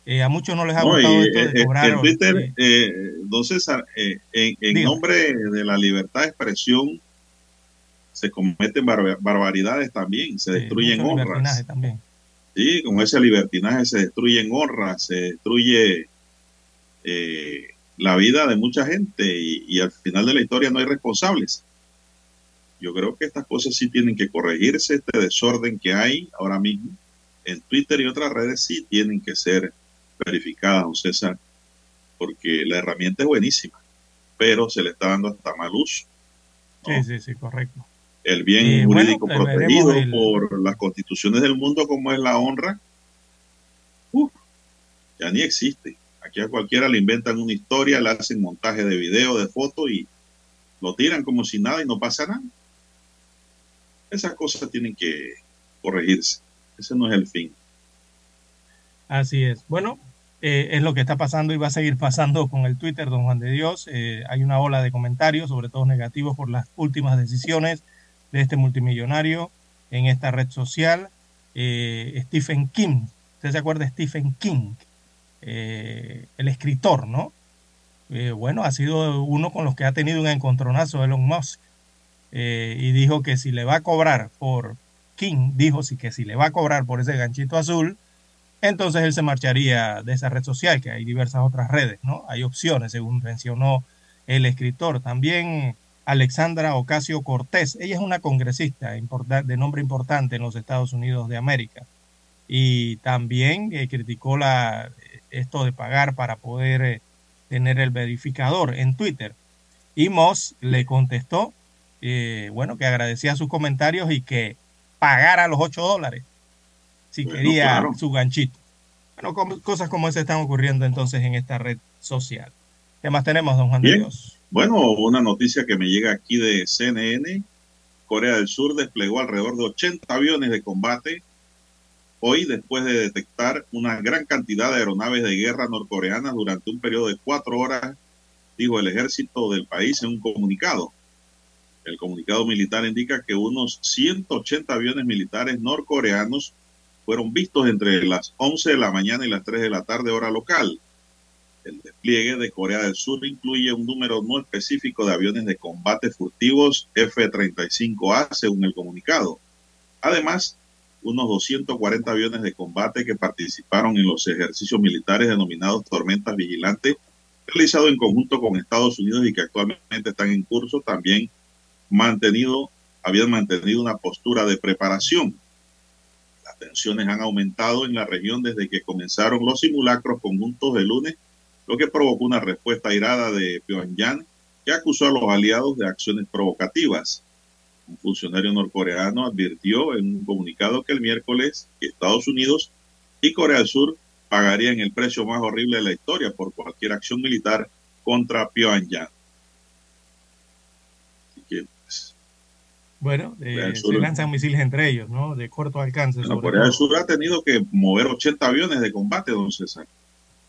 Eh, a muchos no les ha gustado esto de eh, cobrar. En Twitter, eh, don César, en, nombre de la libertad de expresión se cometen barbaridades también, se destruyen honras. También. Sí, con ese libertinaje se destruyen honras, se destruye la vida de mucha gente y, y al final de la historia no hay responsables. Yo creo que estas cosas sí tienen que corregirse, este desorden que hay ahora mismo en Twitter y otras redes sí tienen que ser verificada, don César, porque la herramienta es buenísima, pero se le está dando hasta mal uso. Sí, sí, sí, correcto. El bien jurídico protegido por las constituciones del mundo como es la honra, ya ni existe. Aquí a cualquiera le inventan una historia, le hacen montaje de video, de foto y lo tiran como si nada y no pasa nada. Esas cosas tienen que corregirse. Ese no es el fin. Así es. Bueno, eh, es lo que está pasando y va a seguir pasando con el Twitter, don Juan de Dios. Eh, hay una ola de comentarios, sobre todo negativos, por las últimas decisiones de este multimillonario en esta red social. Eh, Stephen King, ¿usted se acuerda de Stephen King? El escritor, ¿no? bueno, ha sido uno con los que ha tenido un encontronazo Elon Musk y dijo que si le va a cobrar por King, dijo que si le va a cobrar por ese ganchito azul, entonces él se marcharía de esa red social, que hay diversas otras redes, ¿no? Hay opciones, según mencionó el escritor. También Alexandra Ocasio Cortés, ella es una congresista de nombre importante en los Estados Unidos de América y también eh, criticó la, esto de pagar para poder eh, tener el verificador en Twitter. Y Moss le contestó, eh, bueno, que agradecía sus comentarios y que pagara los 8 dólares si quería su ganchito. Bueno, cosas como esas están ocurriendo entonces en esta red social. ¿Qué más tenemos, don Juan de Dios? Bueno, una noticia que me llega aquí de CNN. Corea del Sur desplegó alrededor de 80 aviones de combate hoy después de detectar una gran cantidad de aeronaves de guerra norcoreanas durante un periodo de cuatro horas, dijo el ejército del país en un comunicado. El comunicado militar indica que unos 180 aviones militares norcoreanos fueron vistos entre las 11 de la mañana y las 3 de la tarde hora local. El despliegue de Corea del Sur incluye un número no específico de aviones de combate furtivos F-35A, según el comunicado. Además, unos 240 aviones de combate que participaron en los ejercicios militares denominados Tormentas Vigilantes, realizados en conjunto con Estados Unidos y que actualmente están en curso, también mantenido, habían mantenido una postura de preparación tensiones han aumentado en la región desde que comenzaron los simulacros conjuntos de lunes, lo que provocó una respuesta irada de Pyongyang que acusó a los aliados de acciones provocativas. Un funcionario norcoreano advirtió en un comunicado que el miércoles Estados Unidos y Corea del Sur pagarían el precio más horrible de la historia por cualquier acción militar contra Pyongyang. Bueno, eh, se lanzan misiles entre ellos, ¿no? De corto alcance. Corea del Sur ha tenido que mover 80 aviones de combate, don César.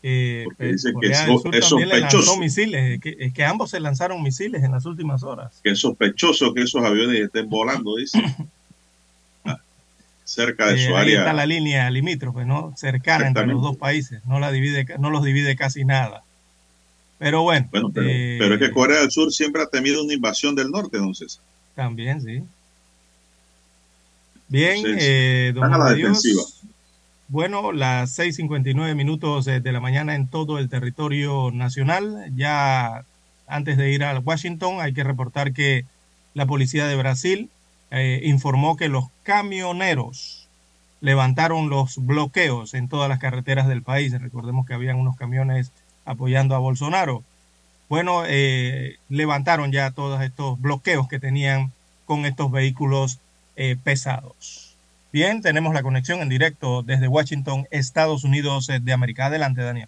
Eh, porque dice que es, sospechoso. Misiles, que, es que ambos se lanzaron misiles en las últimas horas. Que es sospechoso que esos aviones estén volando, dice. Ah, cerca de eh, su área. está la línea limítrofe, ¿no? Cercana entre los dos países. No, la divide, no los divide casi nada. Pero bueno. bueno pero, pero es que Corea del Sur siempre ha temido una invasión del norte, César. También, sí. Bien, eh, don la Dios, bueno, las 6.59 minutos de la mañana en todo el territorio nacional. Ya antes de ir a Washington hay que reportar que la policía de Brasil eh, informó que los camioneros levantaron los bloqueos en todas las carreteras del país. Recordemos que habían unos camiones apoyando a Bolsonaro. Bueno, eh, levantaron ya todos estos bloqueos que tenían con estos vehículos eh, pesados. Bien, tenemos la conexión en directo desde Washington, Estados Unidos eh, de América. Adelante, Daniel.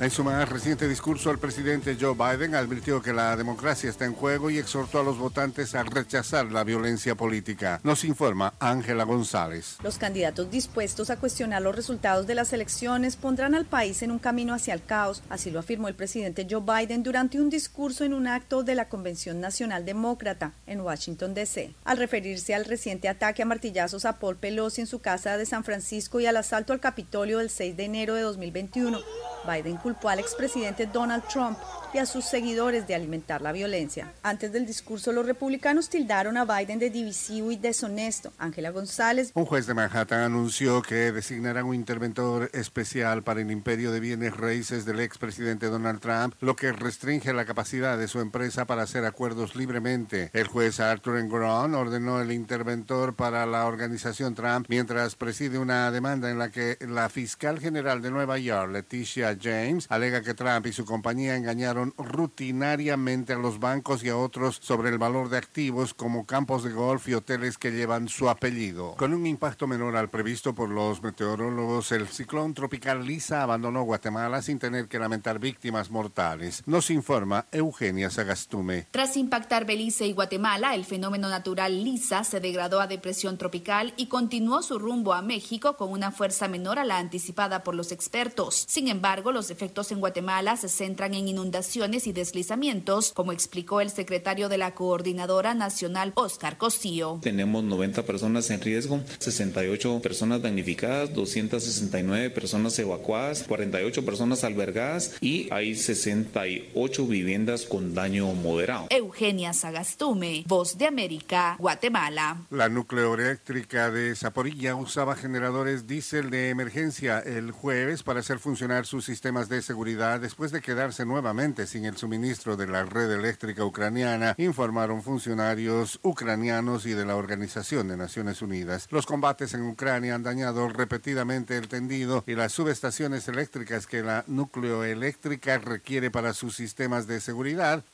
En su más reciente discurso, el presidente Joe Biden advirtió que la democracia está en juego y exhortó a los votantes a rechazar la violencia política. Nos informa Ángela González. Los candidatos dispuestos a cuestionar los resultados de las elecciones pondrán al país en un camino hacia el caos, así lo afirmó el presidente Joe Biden durante un discurso en un acto de la Convención Nacional Demócrata en Washington, D.C. Al referirse al reciente ataque a martillazos a Paul Pelosi en su casa de San Francisco y al asalto al Capitolio del 6 de enero de 2021, Biden culpó al expresidente Donald Trump a sus seguidores de alimentar la violencia. Antes del discurso, los republicanos tildaron a Biden de divisivo y deshonesto. Ángela González. Un juez de Manhattan anunció que designarán un interventor especial para el imperio de bienes raíces del expresidente Donald Trump, lo que restringe la capacidad de su empresa para hacer acuerdos libremente. El juez Arthur Engron ordenó el interventor para la organización Trump mientras preside una demanda en la que la fiscal general de Nueva York, Leticia James, alega que Trump y su compañía engañaron rutinariamente a los bancos y a otros sobre el valor de activos como campos de golf y hoteles que llevan su apellido. Con un impacto menor al previsto por los meteorólogos, el ciclón tropical Lisa abandonó Guatemala sin tener que lamentar víctimas mortales. Nos informa Eugenia Sagastume. Tras impactar Belice y Guatemala, el fenómeno natural Lisa se degradó a depresión tropical y continuó su rumbo a México con una fuerza menor a la anticipada por los expertos. Sin embargo, los efectos en Guatemala se centran en inundaciones y deslizamientos, como explicó el secretario de la Coordinadora Nacional, Oscar Cosío. Tenemos 90 personas en riesgo, 68 personas damnificadas, 269 personas evacuadas, 48 personas albergadas y hay 68 viviendas con daño moderado. Eugenia Sagastume, Voz de América, Guatemala. La nucleoeléctrica de Zaporilla usaba generadores diésel de emergencia el jueves para hacer funcionar sus sistemas de seguridad después de quedarse nuevamente sin el suministro de la red eléctrica ucraniana, informaron funcionarios ucranianos y de la Organización de Naciones Unidas. Los combates en Ucrania han dañado repetidamente el tendido y las subestaciones eléctricas que la nucleoeléctrica requiere para sus sistemas de seguridad.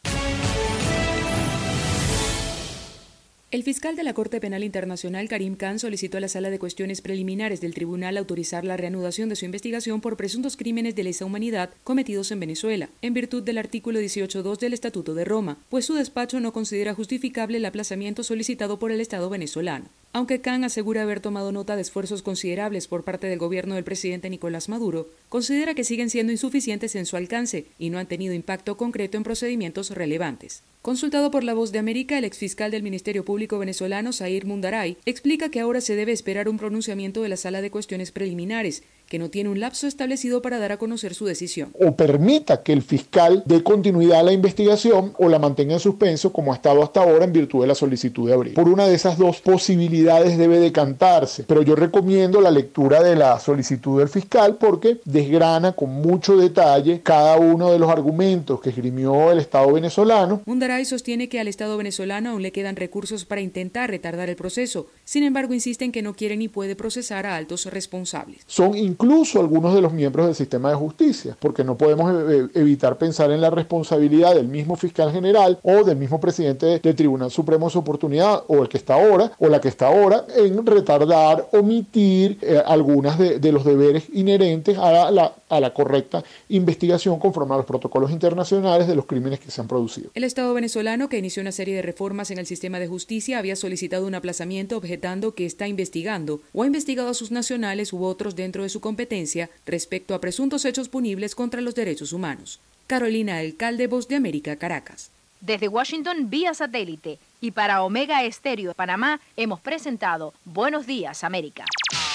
El fiscal de la Corte Penal Internacional, Karim Khan, solicitó a la Sala de Cuestiones Preliminares del Tribunal autorizar la reanudación de su investigación por presuntos crímenes de lesa humanidad cometidos en Venezuela, en virtud del artículo 18.2 del Estatuto de Roma, pues su despacho no considera justificable el aplazamiento solicitado por el Estado venezolano. Aunque Khan asegura haber tomado nota de esfuerzos considerables por parte del gobierno del presidente Nicolás Maduro, considera que siguen siendo insuficientes en su alcance y no han tenido impacto concreto en procedimientos relevantes. Consultado por La Voz de América, el exfiscal del Ministerio Público venezolano, Zair Mundaray, explica que ahora se debe esperar un pronunciamiento de la Sala de Cuestiones Preliminares, que no tiene un lapso establecido para dar a conocer su decisión. O permita que el fiscal dé continuidad a la investigación o la mantenga en suspenso como ha estado hasta ahora en virtud de la solicitud de abril. Por una de esas dos posibilidades debe decantarse, pero yo recomiendo la lectura de la solicitud del fiscal porque desgrana con mucho detalle cada uno de los argumentos que esgrimió el Estado venezolano. Mundaray sostiene que al Estado venezolano aún le quedan recursos para intentar retardar el proceso, sin embargo insiste en que no quiere ni puede procesar a altos responsables. Son incluso algunos de los miembros del sistema de justicia, porque no podemos evitar pensar en la responsabilidad del mismo fiscal general o del mismo presidente del Tribunal Supremo de su oportunidad, o el que está ahora, o la que está ahora, en retardar, omitir eh, algunas de, de, los deberes inherentes a la, a la correcta investigación conforme a los protocolos internacionales de los crímenes que se han producido. El Estado venezolano, que inició una serie de reformas en el sistema de justicia, había solicitado un aplazamiento objetando que está investigando o ha investigado a sus nacionales u otros dentro de su competencia respecto a presuntos hechos punibles contra los derechos humanos. Carolina Alcalde, Voz de América, Caracas. Desde Washington, vía satélite. Y para Omega Estéreo de Panamá, hemos presentado Buenos Días, América.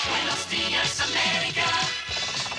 Buenos días, América.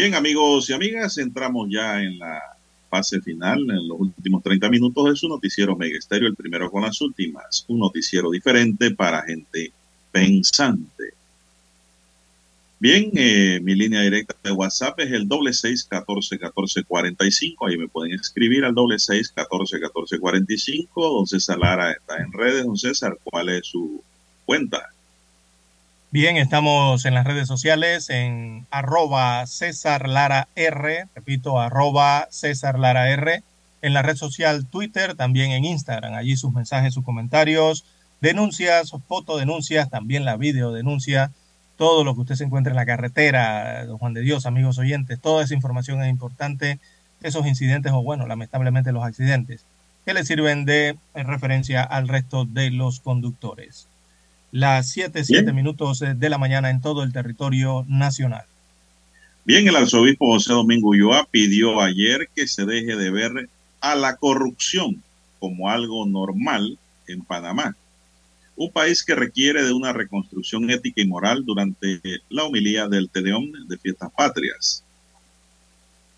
Bien, amigos y amigas, entramos ya en la fase final en los últimos 30 minutos de su noticiero Mega Estéreo, el primero con las últimas, un noticiero diferente para gente pensante. Bien, eh, mi línea directa de WhatsApp es el doble seis catorce catorce cuarenta y cinco. Ahí me pueden escribir al doble seis catorce catorce cuarenta y cinco. Don César Lara está en redes. Don César, ¿cuál es su cuenta? Bien, estamos en las redes sociales en arroba César Lara R, repito, arroba César Lara R, en la red social Twitter, también en Instagram, allí sus mensajes, sus comentarios, denuncias, fotodenuncias, también la videodenuncia, todo lo que usted se encuentre en la carretera, don Juan de Dios, amigos oyentes, toda esa información es importante, esos incidentes o bueno, lamentablemente los accidentes, que le sirven de referencia al resto de los conductores. Las 7, 7 minutos de la mañana en todo el territorio nacional. Bien, el arzobispo José Domingo Ulloa pidió ayer que se deje de ver a la corrupción como algo normal en Panamá un país que requiere de una reconstrucción ética y moral durante la homilía del Tedeón de Fiestas Patrias.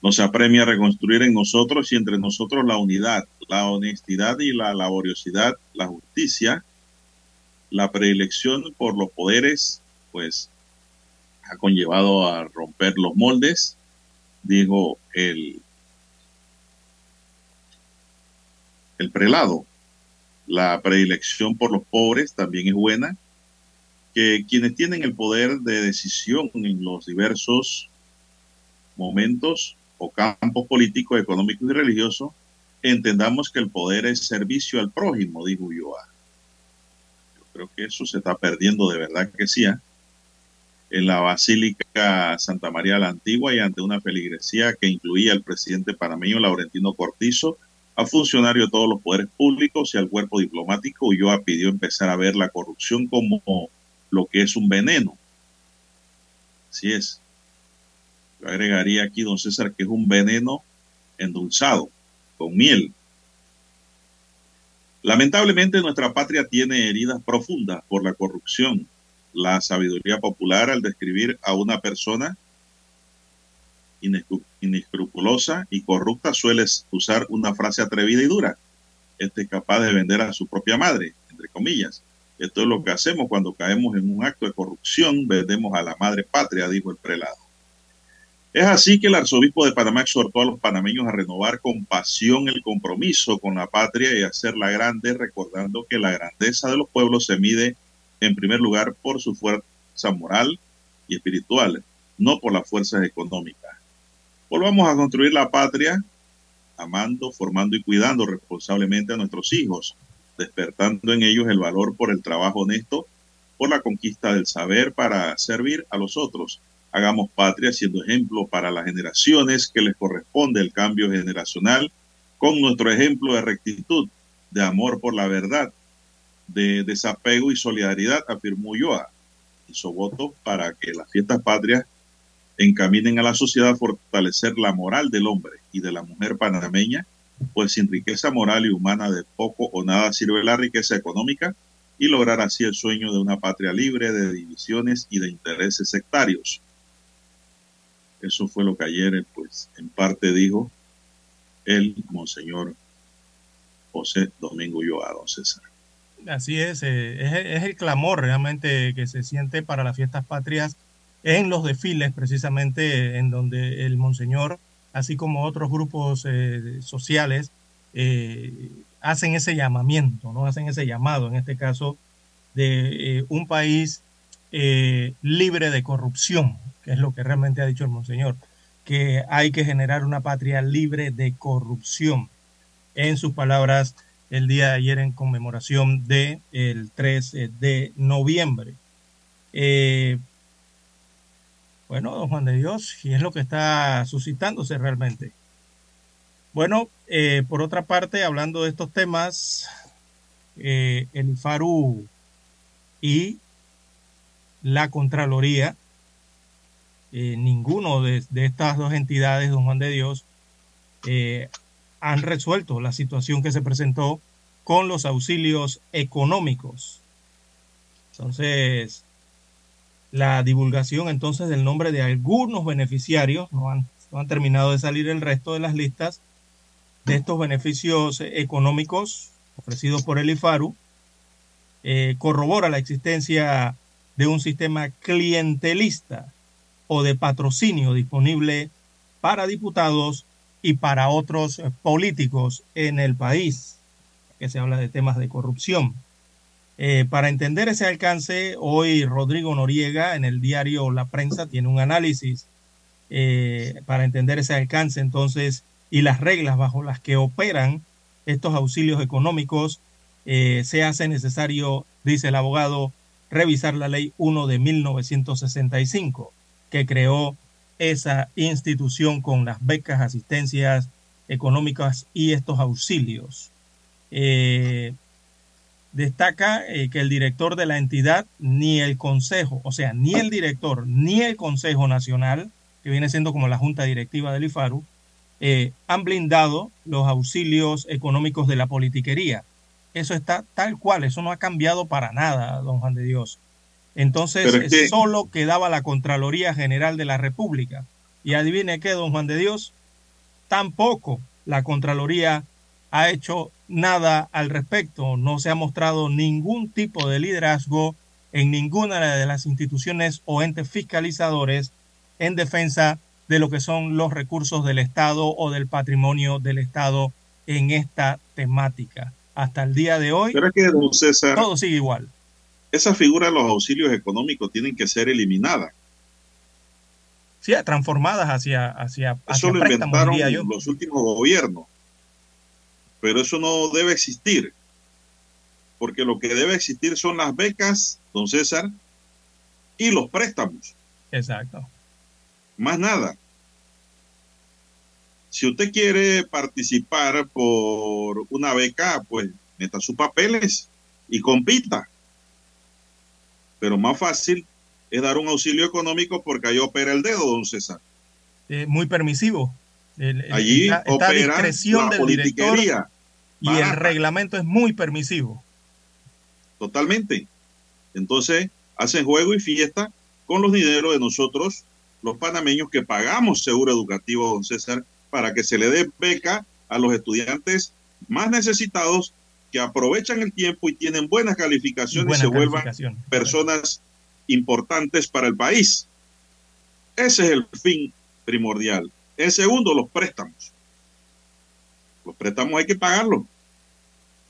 Nos apremia a reconstruir en nosotros y entre nosotros la unidad, la honestidad y la laboriosidad, la justicia, la predilección por los poderes, pues ha conllevado a romper los moldes, dijo el, el prelado la predilección por los pobres también es buena. Que quienes tienen el poder de decisión en los diversos momentos o campos políticos, económicos y religiosos, entendamos que el poder es servicio al prójimo, dijo Ulloa. Creo que eso se está perdiendo de verdad que sí. ¿eh? En la Basílica Santa María la Antigua y ante una feligresía que incluía al presidente panameño Laurentino Cortizo, a funcionarios de todos los poderes públicos y al cuerpo diplomático, Ulloa pidió empezar a ver la corrupción como lo que es un veneno. Así es. Yo agregaría aquí, don César, que es un veneno endulzado, con miel. Lamentablemente nuestra patria tiene heridas profundas por la corrupción. La sabiduría popular al describir a una persona inescrupulosa y corrupta suele usar una frase atrevida y dura. Este es capaz de vender a su propia madre, entre comillas. Esto es lo que hacemos cuando caemos en un acto de corrupción, vendemos a la madre patria, dijo el prelado. Es así que el arzobispo de Panamá exhortó a los panameños a renovar con pasión el compromiso con la patria y hacerla grande, recordando que la grandeza de los pueblos se mide en primer lugar por su fuerza moral y espiritual, no por las fuerzas económicas. Volvamos a construir la patria amando, formando y cuidando responsablemente a nuestros hijos, despertando en ellos el valor por el trabajo honesto, por la conquista del saber para servir a los otros. Hagamos patria siendo ejemplo para las generaciones que les corresponde el cambio generacional, con nuestro ejemplo de rectitud, de amor por la verdad, de desapego y solidaridad, afirmó Yoa. Hizo voto para que las fiestas patrias encaminen a la sociedad a fortalecer la moral del hombre y de la mujer panameña, pues sin riqueza moral y humana de poco o nada sirve la riqueza económica y lograr así el sueño de una patria libre de divisiones y de intereses sectarios. Eso fue lo que ayer, pues, en parte dijo el monseñor José Domingo don César. Así es, eh, es, es el clamor realmente que se siente para las fiestas patrias en los desfiles precisamente en donde el monseñor, así como otros grupos eh, sociales, eh, hacen ese llamamiento, ¿no? Hacen ese llamado, en este caso, de eh, un país libre de corrupción, que es lo que realmente ha dicho el monseñor, que hay que generar una patria libre de corrupción. En sus palabras, el día de ayer en conmemoración del el 3 de noviembre. Bueno, don Juan de Dios, y es lo que está suscitándose realmente. Bueno, eh, por otra parte, hablando de estos temas, eh, el IFARU y la Contraloría, eh, ninguno de, de, estas dos entidades, don Juan de Dios, han resuelto la situación que se presentó con los auxilios económicos. Entonces, la divulgación entonces del nombre de algunos beneficiarios, no han, han terminado de salir el resto de las listas de estos beneficios económicos ofrecidos por el IFARU, eh, corrobora la existencia de un sistema clientelista o de patrocinio disponible para diputados y para otros políticos en el país, que se habla de temas de corrupción. Eh, para entender ese alcance, hoy Rodrigo Noriega en el diario La Prensa tiene un análisis eh, para entender ese alcance entonces y las reglas bajo las que operan estos auxilios económicos, eh, se hace necesario, dice el abogado, revisar la ley 1 de 1965, que creó esa institución con las becas, asistencias económicas y estos auxilios. Eh, destaca eh, que el director de la entidad, ni el consejo, o sea, ni el director, ni el Consejo Nacional, que viene siendo como la junta directiva del IFARU, eh, han blindado los auxilios económicos de la politiquería. Eso está tal cual, eso no ha cambiado para nada, don Juan de Dios. Entonces, solo quedaba la Contraloría General de la República. Y adivine qué, don Juan de Dios, tampoco la Contraloría ha hecho nada al respecto. No se ha mostrado ningún tipo de liderazgo en ninguna de las instituciones o entes fiscalizadores en defensa de lo que son los recursos del Estado o del patrimonio del Estado en esta temática. Hasta el día de hoy, todo sigue igual esa figura de los auxilios económicos tienen que ser eliminadas. Sí, transformadas hacia, hacia, hacia eso lo inventaron los últimos gobiernos. Pero eso no debe existir. Porque lo que debe existir son las becas, don César, y los préstamos. Exacto. Más nada. Si usted quiere participar por una beca, pues meta sus papeles y compita pero más fácil es dar un auxilio económico porque ahí opera el dedo, don César. Eh, muy permisivo. Allí opera discreción la del director y el reglamento es muy permisivo. Totalmente. Entonces, hacen juego y fiesta con los dineros de nosotros, los panameños que pagamos seguro educativo, don César, para que se le dé beca a los estudiantes más necesitados que aprovechan el tiempo y tienen buenas calificaciones y se vuelvan personas importantes para el país. Ese es el fin primordial. El segundo, los préstamos. Los préstamos hay que pagarlos.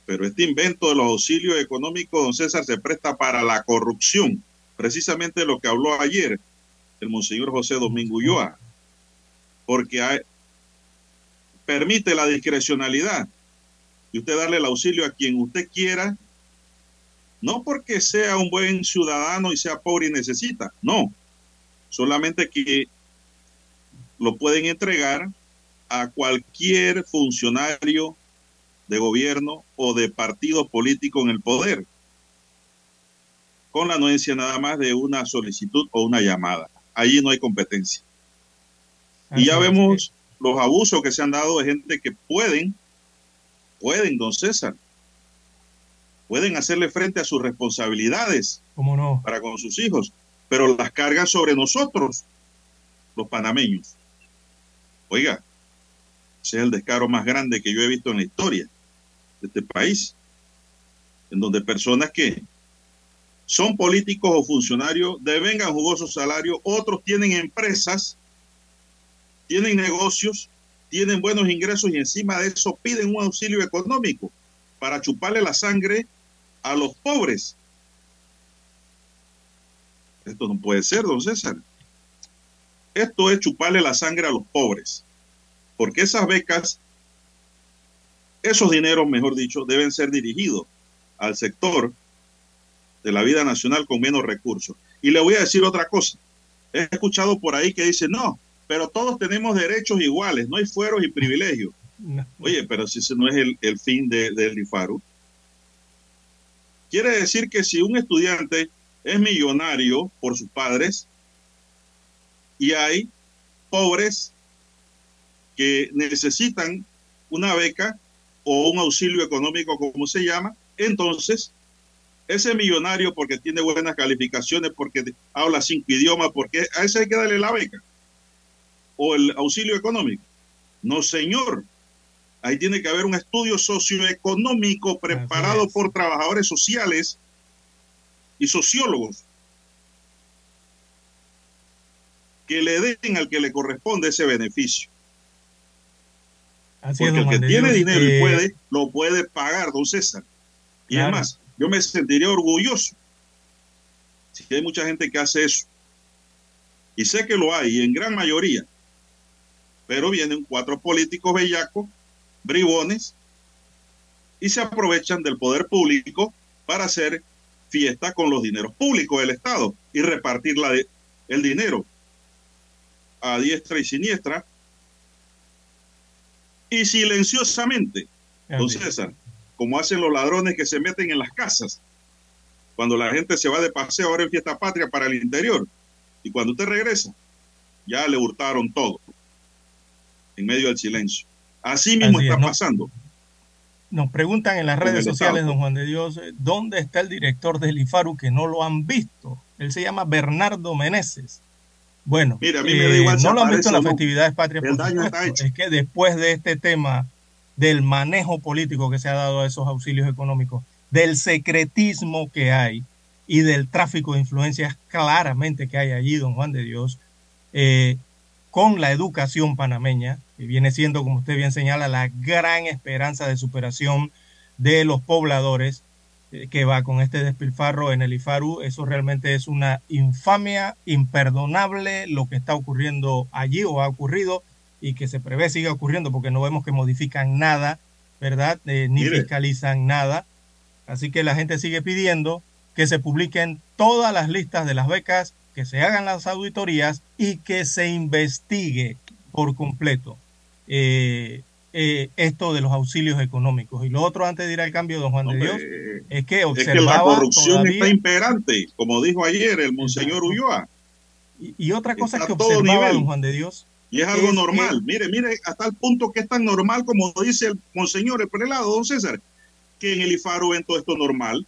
Pero este invento de los auxilios económicos, don César, se presta para la corrupción. Precisamente lo que habló ayer el monseñor José Domingo Ulloa. Porque permite la discrecionalidad y usted darle el auxilio a quien usted quiera, no porque sea un buen ciudadano y sea pobre y necesita, no, solamente que lo pueden entregar a cualquier funcionario de gobierno o de partido político en el poder, con la anuencia nada más de una solicitud o una llamada. Allí no hay competencia. Y ya vemos los abusos que se han dado de gente que pueden Pueden, don César. Pueden hacerle frente a sus responsabilidades. ¿Cómo no? Para con sus hijos. Pero las cargan sobre nosotros, los panameños. Oiga, ese es el descaro más grande que yo he visto en la historia de este país. En donde personas que son políticos o funcionarios devengan jugosos salarios, otros tienen empresas, tienen negocios tienen buenos ingresos y encima de eso piden un auxilio económico para chuparle la sangre a los pobres. Esto no puede ser, don César. Esto es chuparle la sangre a los pobres. Porque esas becas, esos dineros, mejor dicho, deben ser dirigidos al sector de la vida nacional con menos recursos. Y le voy a decir otra cosa. He escuchado por ahí que dice, no, pero todos tenemos derechos iguales, no hay fueros y privilegios. Oye, pero si ese no es el, fin del de, IFARU. Quiere decir que si un estudiante es millonario por sus padres y hay pobres que necesitan una beca o un auxilio económico, como se llama, entonces ese millonario porque tiene buenas calificaciones, porque habla cinco idiomas, porque a ese hay que darle la beca o el auxilio económico. No, señor. Ahí tiene que haber un estudio socioeconómico preparado por trabajadores sociales y sociólogos. que le den al que le corresponde ese beneficio. Así Porque es, el que tiene dinero y eh, puede, lo puede pagar, don César. Y Claro. además, yo me sentiría orgulloso si hay mucha gente que hace eso. Y sé que lo hay, en gran mayoría. Pero vienen cuatro políticos bellacos, bribones, y se aprovechan del poder público para hacer fiesta con los dineros públicos del Estado y repartir la de- el dinero a diestra y siniestra y silenciosamente, don César, como hacen los ladrones que se meten en las casas cuando la gente se va de paseo ahora en fiesta patria para el interior y cuando usted regresa ya le hurtaron todo en medio del silencio. Así mismo Así es, está ¿no? pasando. Nos preguntan en las redes sociales, don Juan de Dios, eh, ¿dónde está el director del IFARU que no lo han visto? Él se llama Bernardo Meneses. Bueno, Mira, a mí me da igual si no lo han visto en las festividades patrias. El por daño está supuesto. hecho. Es que después de este tema del manejo político que se ha dado a esos auxilios económicos, del secretismo que hay y del tráfico de influencias claramente que hay allí, don Juan de Dios, eh, con la educación panameña, que viene siendo, como usted bien señala, la gran esperanza de superación de los pobladores eh, que va con este despilfarro en el IFARU. Eso realmente es una infamia imperdonable lo que está ocurriendo allí o ha ocurrido y que se prevé siga ocurriendo porque no vemos que modifican nada, ¿verdad? Eh, ni Mire. fiscalizan nada. Así que la gente sigue pidiendo que se publiquen todas las listas de las becas, que se hagan las auditorías y que se investigue por completo eh, eh, esto de los auxilios económicos. Y lo otro, antes de ir al cambio, don Juan de Dios, eh, es que Es que la observaba corrupción todavía- está imperante, como dijo ayer el monseñor Ulloa. y, y otra cosa está que observaba, nivel. don Juan de Dios, Y es algo Es normal. que- Mire, mire, hasta el punto que es tan normal como dice el monseñor, el prelado, don César, que en el IFARO ven todo esto normal.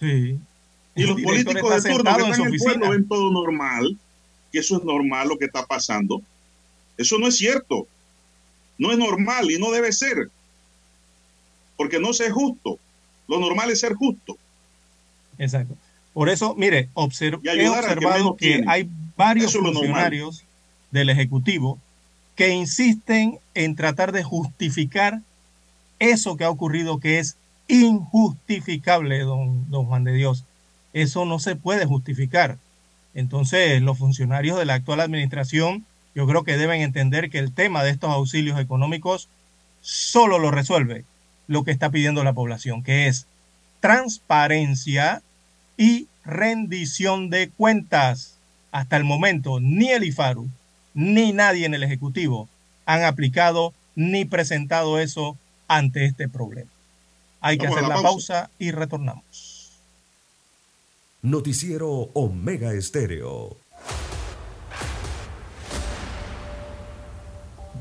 sí, Y el los políticos de turno que en están su en el pueblo ven todo normal, que eso es normal lo que está pasando. Eso no es cierto. No es normal y no debe ser. Porque no se es justo. Lo normal es ser justo. Exacto. Por eso, mire, observ- he que observado que hay varios es funcionarios del Ejecutivo que insisten en tratar de justificar eso que ha ocurrido, que es injustificable, don, don Juan de Dios. Eso no se puede justificar. Entonces, los funcionarios de la actual administración, yo creo que deben entender que el tema de estos auxilios económicos solo lo resuelve lo que está pidiendo la población, que es transparencia y rendición de cuentas. Hasta el momento, ni el IFARU ni nadie en el Ejecutivo han aplicado ni presentado eso ante este problema. Hay que Vamos hacer la la pausa. pausa y retornamos. Noticiero Omega Estéreo.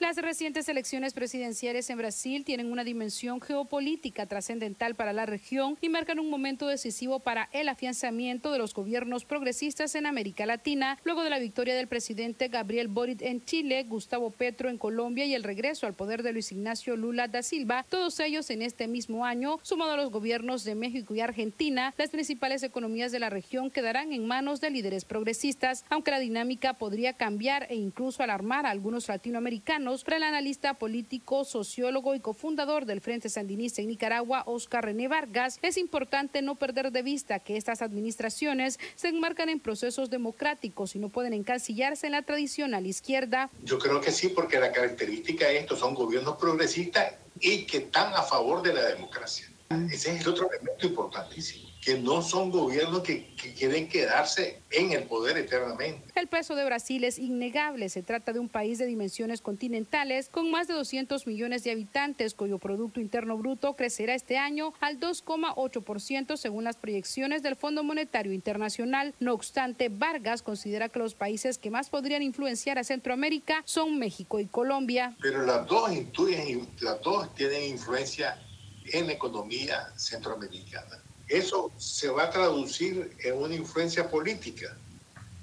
Las recientes elecciones presidenciales en Brasil tienen una dimensión geopolítica trascendental para la región y marcan un momento decisivo para el afianzamiento de los gobiernos progresistas en América Latina, luego de la victoria del presidente Gabriel Boric en Chile, Gustavo Petro en Colombia y el regreso al poder de Luis Ignacio Lula da Silva, todos ellos en este mismo año, sumado a los gobiernos de México y Argentina, las principales economías de la región quedarán en manos de líderes progresistas, aunque la dinámica podría cambiar e incluso alarmar a algunos latinoamericanos para el analista político, sociólogo y cofundador del Frente Sandinista en Nicaragua, Oscar René Vargas, es importante no perder de vista que estas administraciones se enmarcan en procesos democráticos y no pueden encasillarse en la tradicional izquierda. Yo creo que sí, porque la característica de estos son gobiernos progresistas y que están a favor de la democracia. Ese es el otro elemento importantísimo, que no son gobiernos que, que quieren quedarse en el poder eternamente. El peso de Brasil es innegable. Se trata de un país de dimensiones continentales con más de 200 millones de habitantes, cuyo Producto Interno Bruto crecerá este año al 2,8% según las proyecciones del Fondo Monetario Internacional. No obstante, Vargas considera que los países que más podrían influenciar a Centroamérica son México y Colombia. Pero las dos las dos tienen influencia en la economía centroamericana. Eso se va a traducir en una influencia política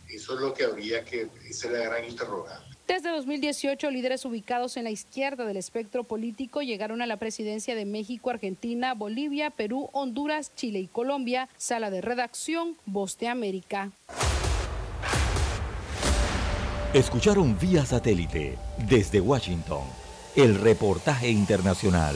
Eso es lo que habría que, esa es la gran interrogante. Desde 2018, líderes ubicados en la izquierda del espectro político llegaron a la presidencia de México, Argentina, Bolivia, Perú, Honduras, Chile y Colombia. Sala de redacción, Voz de América. Escucharon vía satélite desde Washington el reportaje internacional.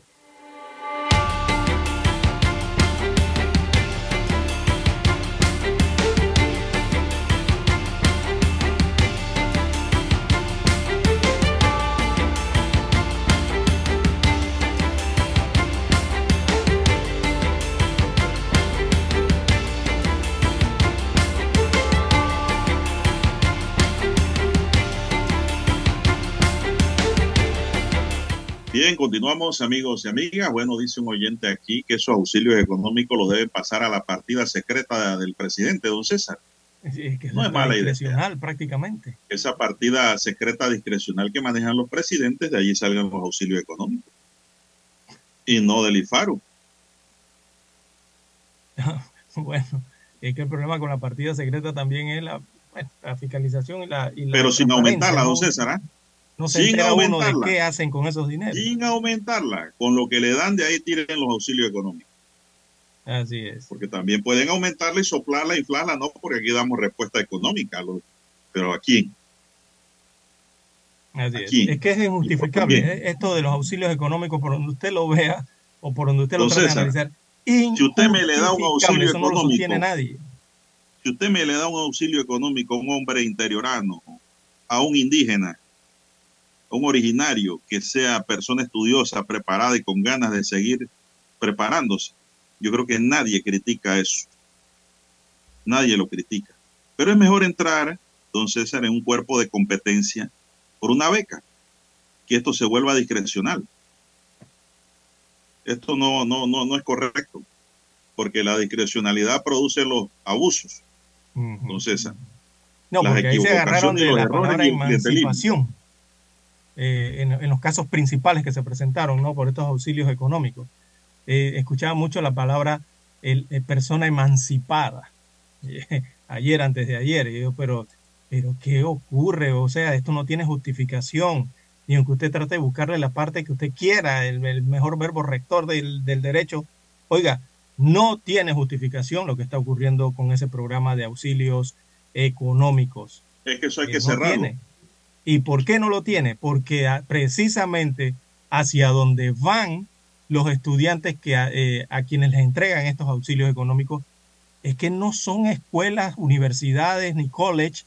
Bien, continuamos amigos y amigas. Bueno, dice un oyente aquí que esos auxilios económicos los deben pasar a la partida secreta del presidente, don César. Sí, que No es mala idea. discrecional prácticamente. Esa partida secreta discrecional que manejan los presidentes, de allí salgan los auxilios económicos. Y no del IFARU. bueno, es que el problema con la partida secreta también es la, bueno, la fiscalización y la... y la Pero sin aumentarla, don César. ¿ah? No se sin entera uno de aumentarla. qué hacen con esos dineros. Sin aumentarla. Con lo que le dan de ahí tiren los auxilios económicos. Así es. Porque también pueden aumentarla y soplarla, inflarla, no, porque aquí damos respuesta económica. a Pero aquí, Así es. Es que es injustificable. ¿eh? esto de los auxilios económicos por donde usted lo vea o por donde usted lo trate de analizar. si usted me le da un auxilio eso no lo económico, sostiene nadie. si usted me le da un auxilio económico a un hombre interiorano, a un indígena, a un originario que sea persona estudiosa, preparada y con ganas de seguir preparándose, yo creo que nadie critica eso. Nadie lo critica. Pero es mejor entrar, don César, en un cuerpo de competencia por una beca, que esto se vuelva discrecional. Esto no, no, no, no es correcto, porque la discrecionalidad produce los abusos, don César. No, Las porque ahí se agarraron de la palabra emancipación eh, en, en los casos principales que se presentaron ¿no? por estos auxilios económicos. Eh, escuchaba mucho la palabra el, eh, persona emancipada. ayer, antes de ayer, y yo, pero, pero ¿qué ocurre? O sea, esto no tiene justificación. Ni aunque usted trate de buscarle la parte que usted quiera, el, el mejor verbo rector del, del derecho. Oiga, no tiene justificación lo que está ocurriendo con ese programa de auxilios económicos. Es que eso hay que que no cerrarlo. tiene. ¿Y por qué no lo tiene? Porque a- precisamente hacia donde van los estudiantes que a, eh, a quienes les entregan estos auxilios económicos es que no son escuelas, universidades ni college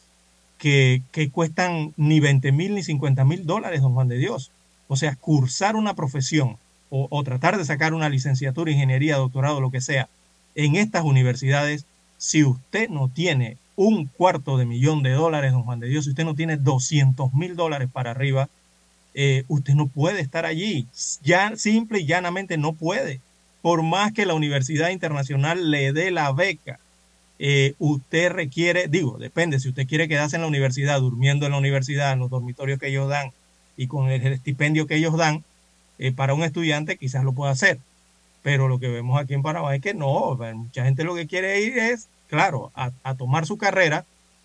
que, que cuestan ni 20 mil ni 50 mil dólares, don Juan de Dios. O sea, cursar una profesión o, o tratar de sacar una licenciatura, ingeniería, doctorado, lo que sea, en estas universidades, si usted no tiene un cuarto de millón de dólares, don Juan de Dios, si usted no tiene 200 mil dólares para arriba, eh, usted no puede estar allí. Ya simple y llanamente no puede. Por más que la Universidad Internacional le dé la beca, eh, usted requiere, digo, depende, si usted quiere quedarse en la universidad, durmiendo en la universidad, en los dormitorios que ellos dan y con el estipendio que ellos dan, eh, para un estudiante quizás lo pueda hacer. Pero lo que vemos aquí en Panamá es que no, mucha gente lo que quiere ir es, claro, a, a tomar su carrera,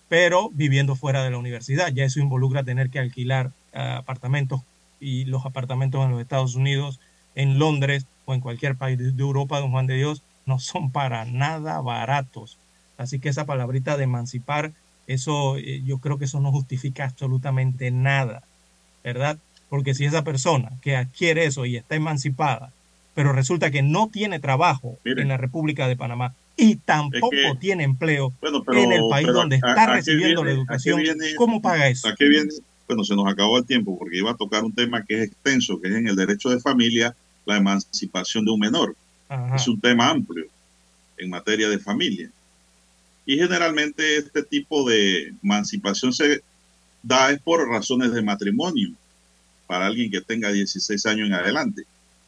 pero viviendo fuera de la universidad. Ya eso involucra tener que alquilar ah, apartamentos y los apartamentos en los Estados Unidos, en Londres o en cualquier país de de Europa, don Juan de Dios, no son para nada baratos. Así que esa palabrita de emancipar, eso eh, yo creo que eso no justifica absolutamente nada, ¿verdad? Porque si esa persona que adquiere eso y está emancipada, pero resulta que no tiene trabajo en la República de Panamá y tampoco Es que- tiene empleo Bueno, pero- en el país pero donde ¿a- está a recibiendo viene- la educación, viene- ¿cómo paga eso? ¿A qué viene? Bueno, se nos acabó el tiempo porque iba a tocar un tema que es extenso, que es en el derecho de familia, la emancipación de un menor. Ajá. Es un tema amplio en materia de familia. Y generalmente este tipo de emancipación se da es por razones de matrimonio para alguien que tenga 16 años en adelante.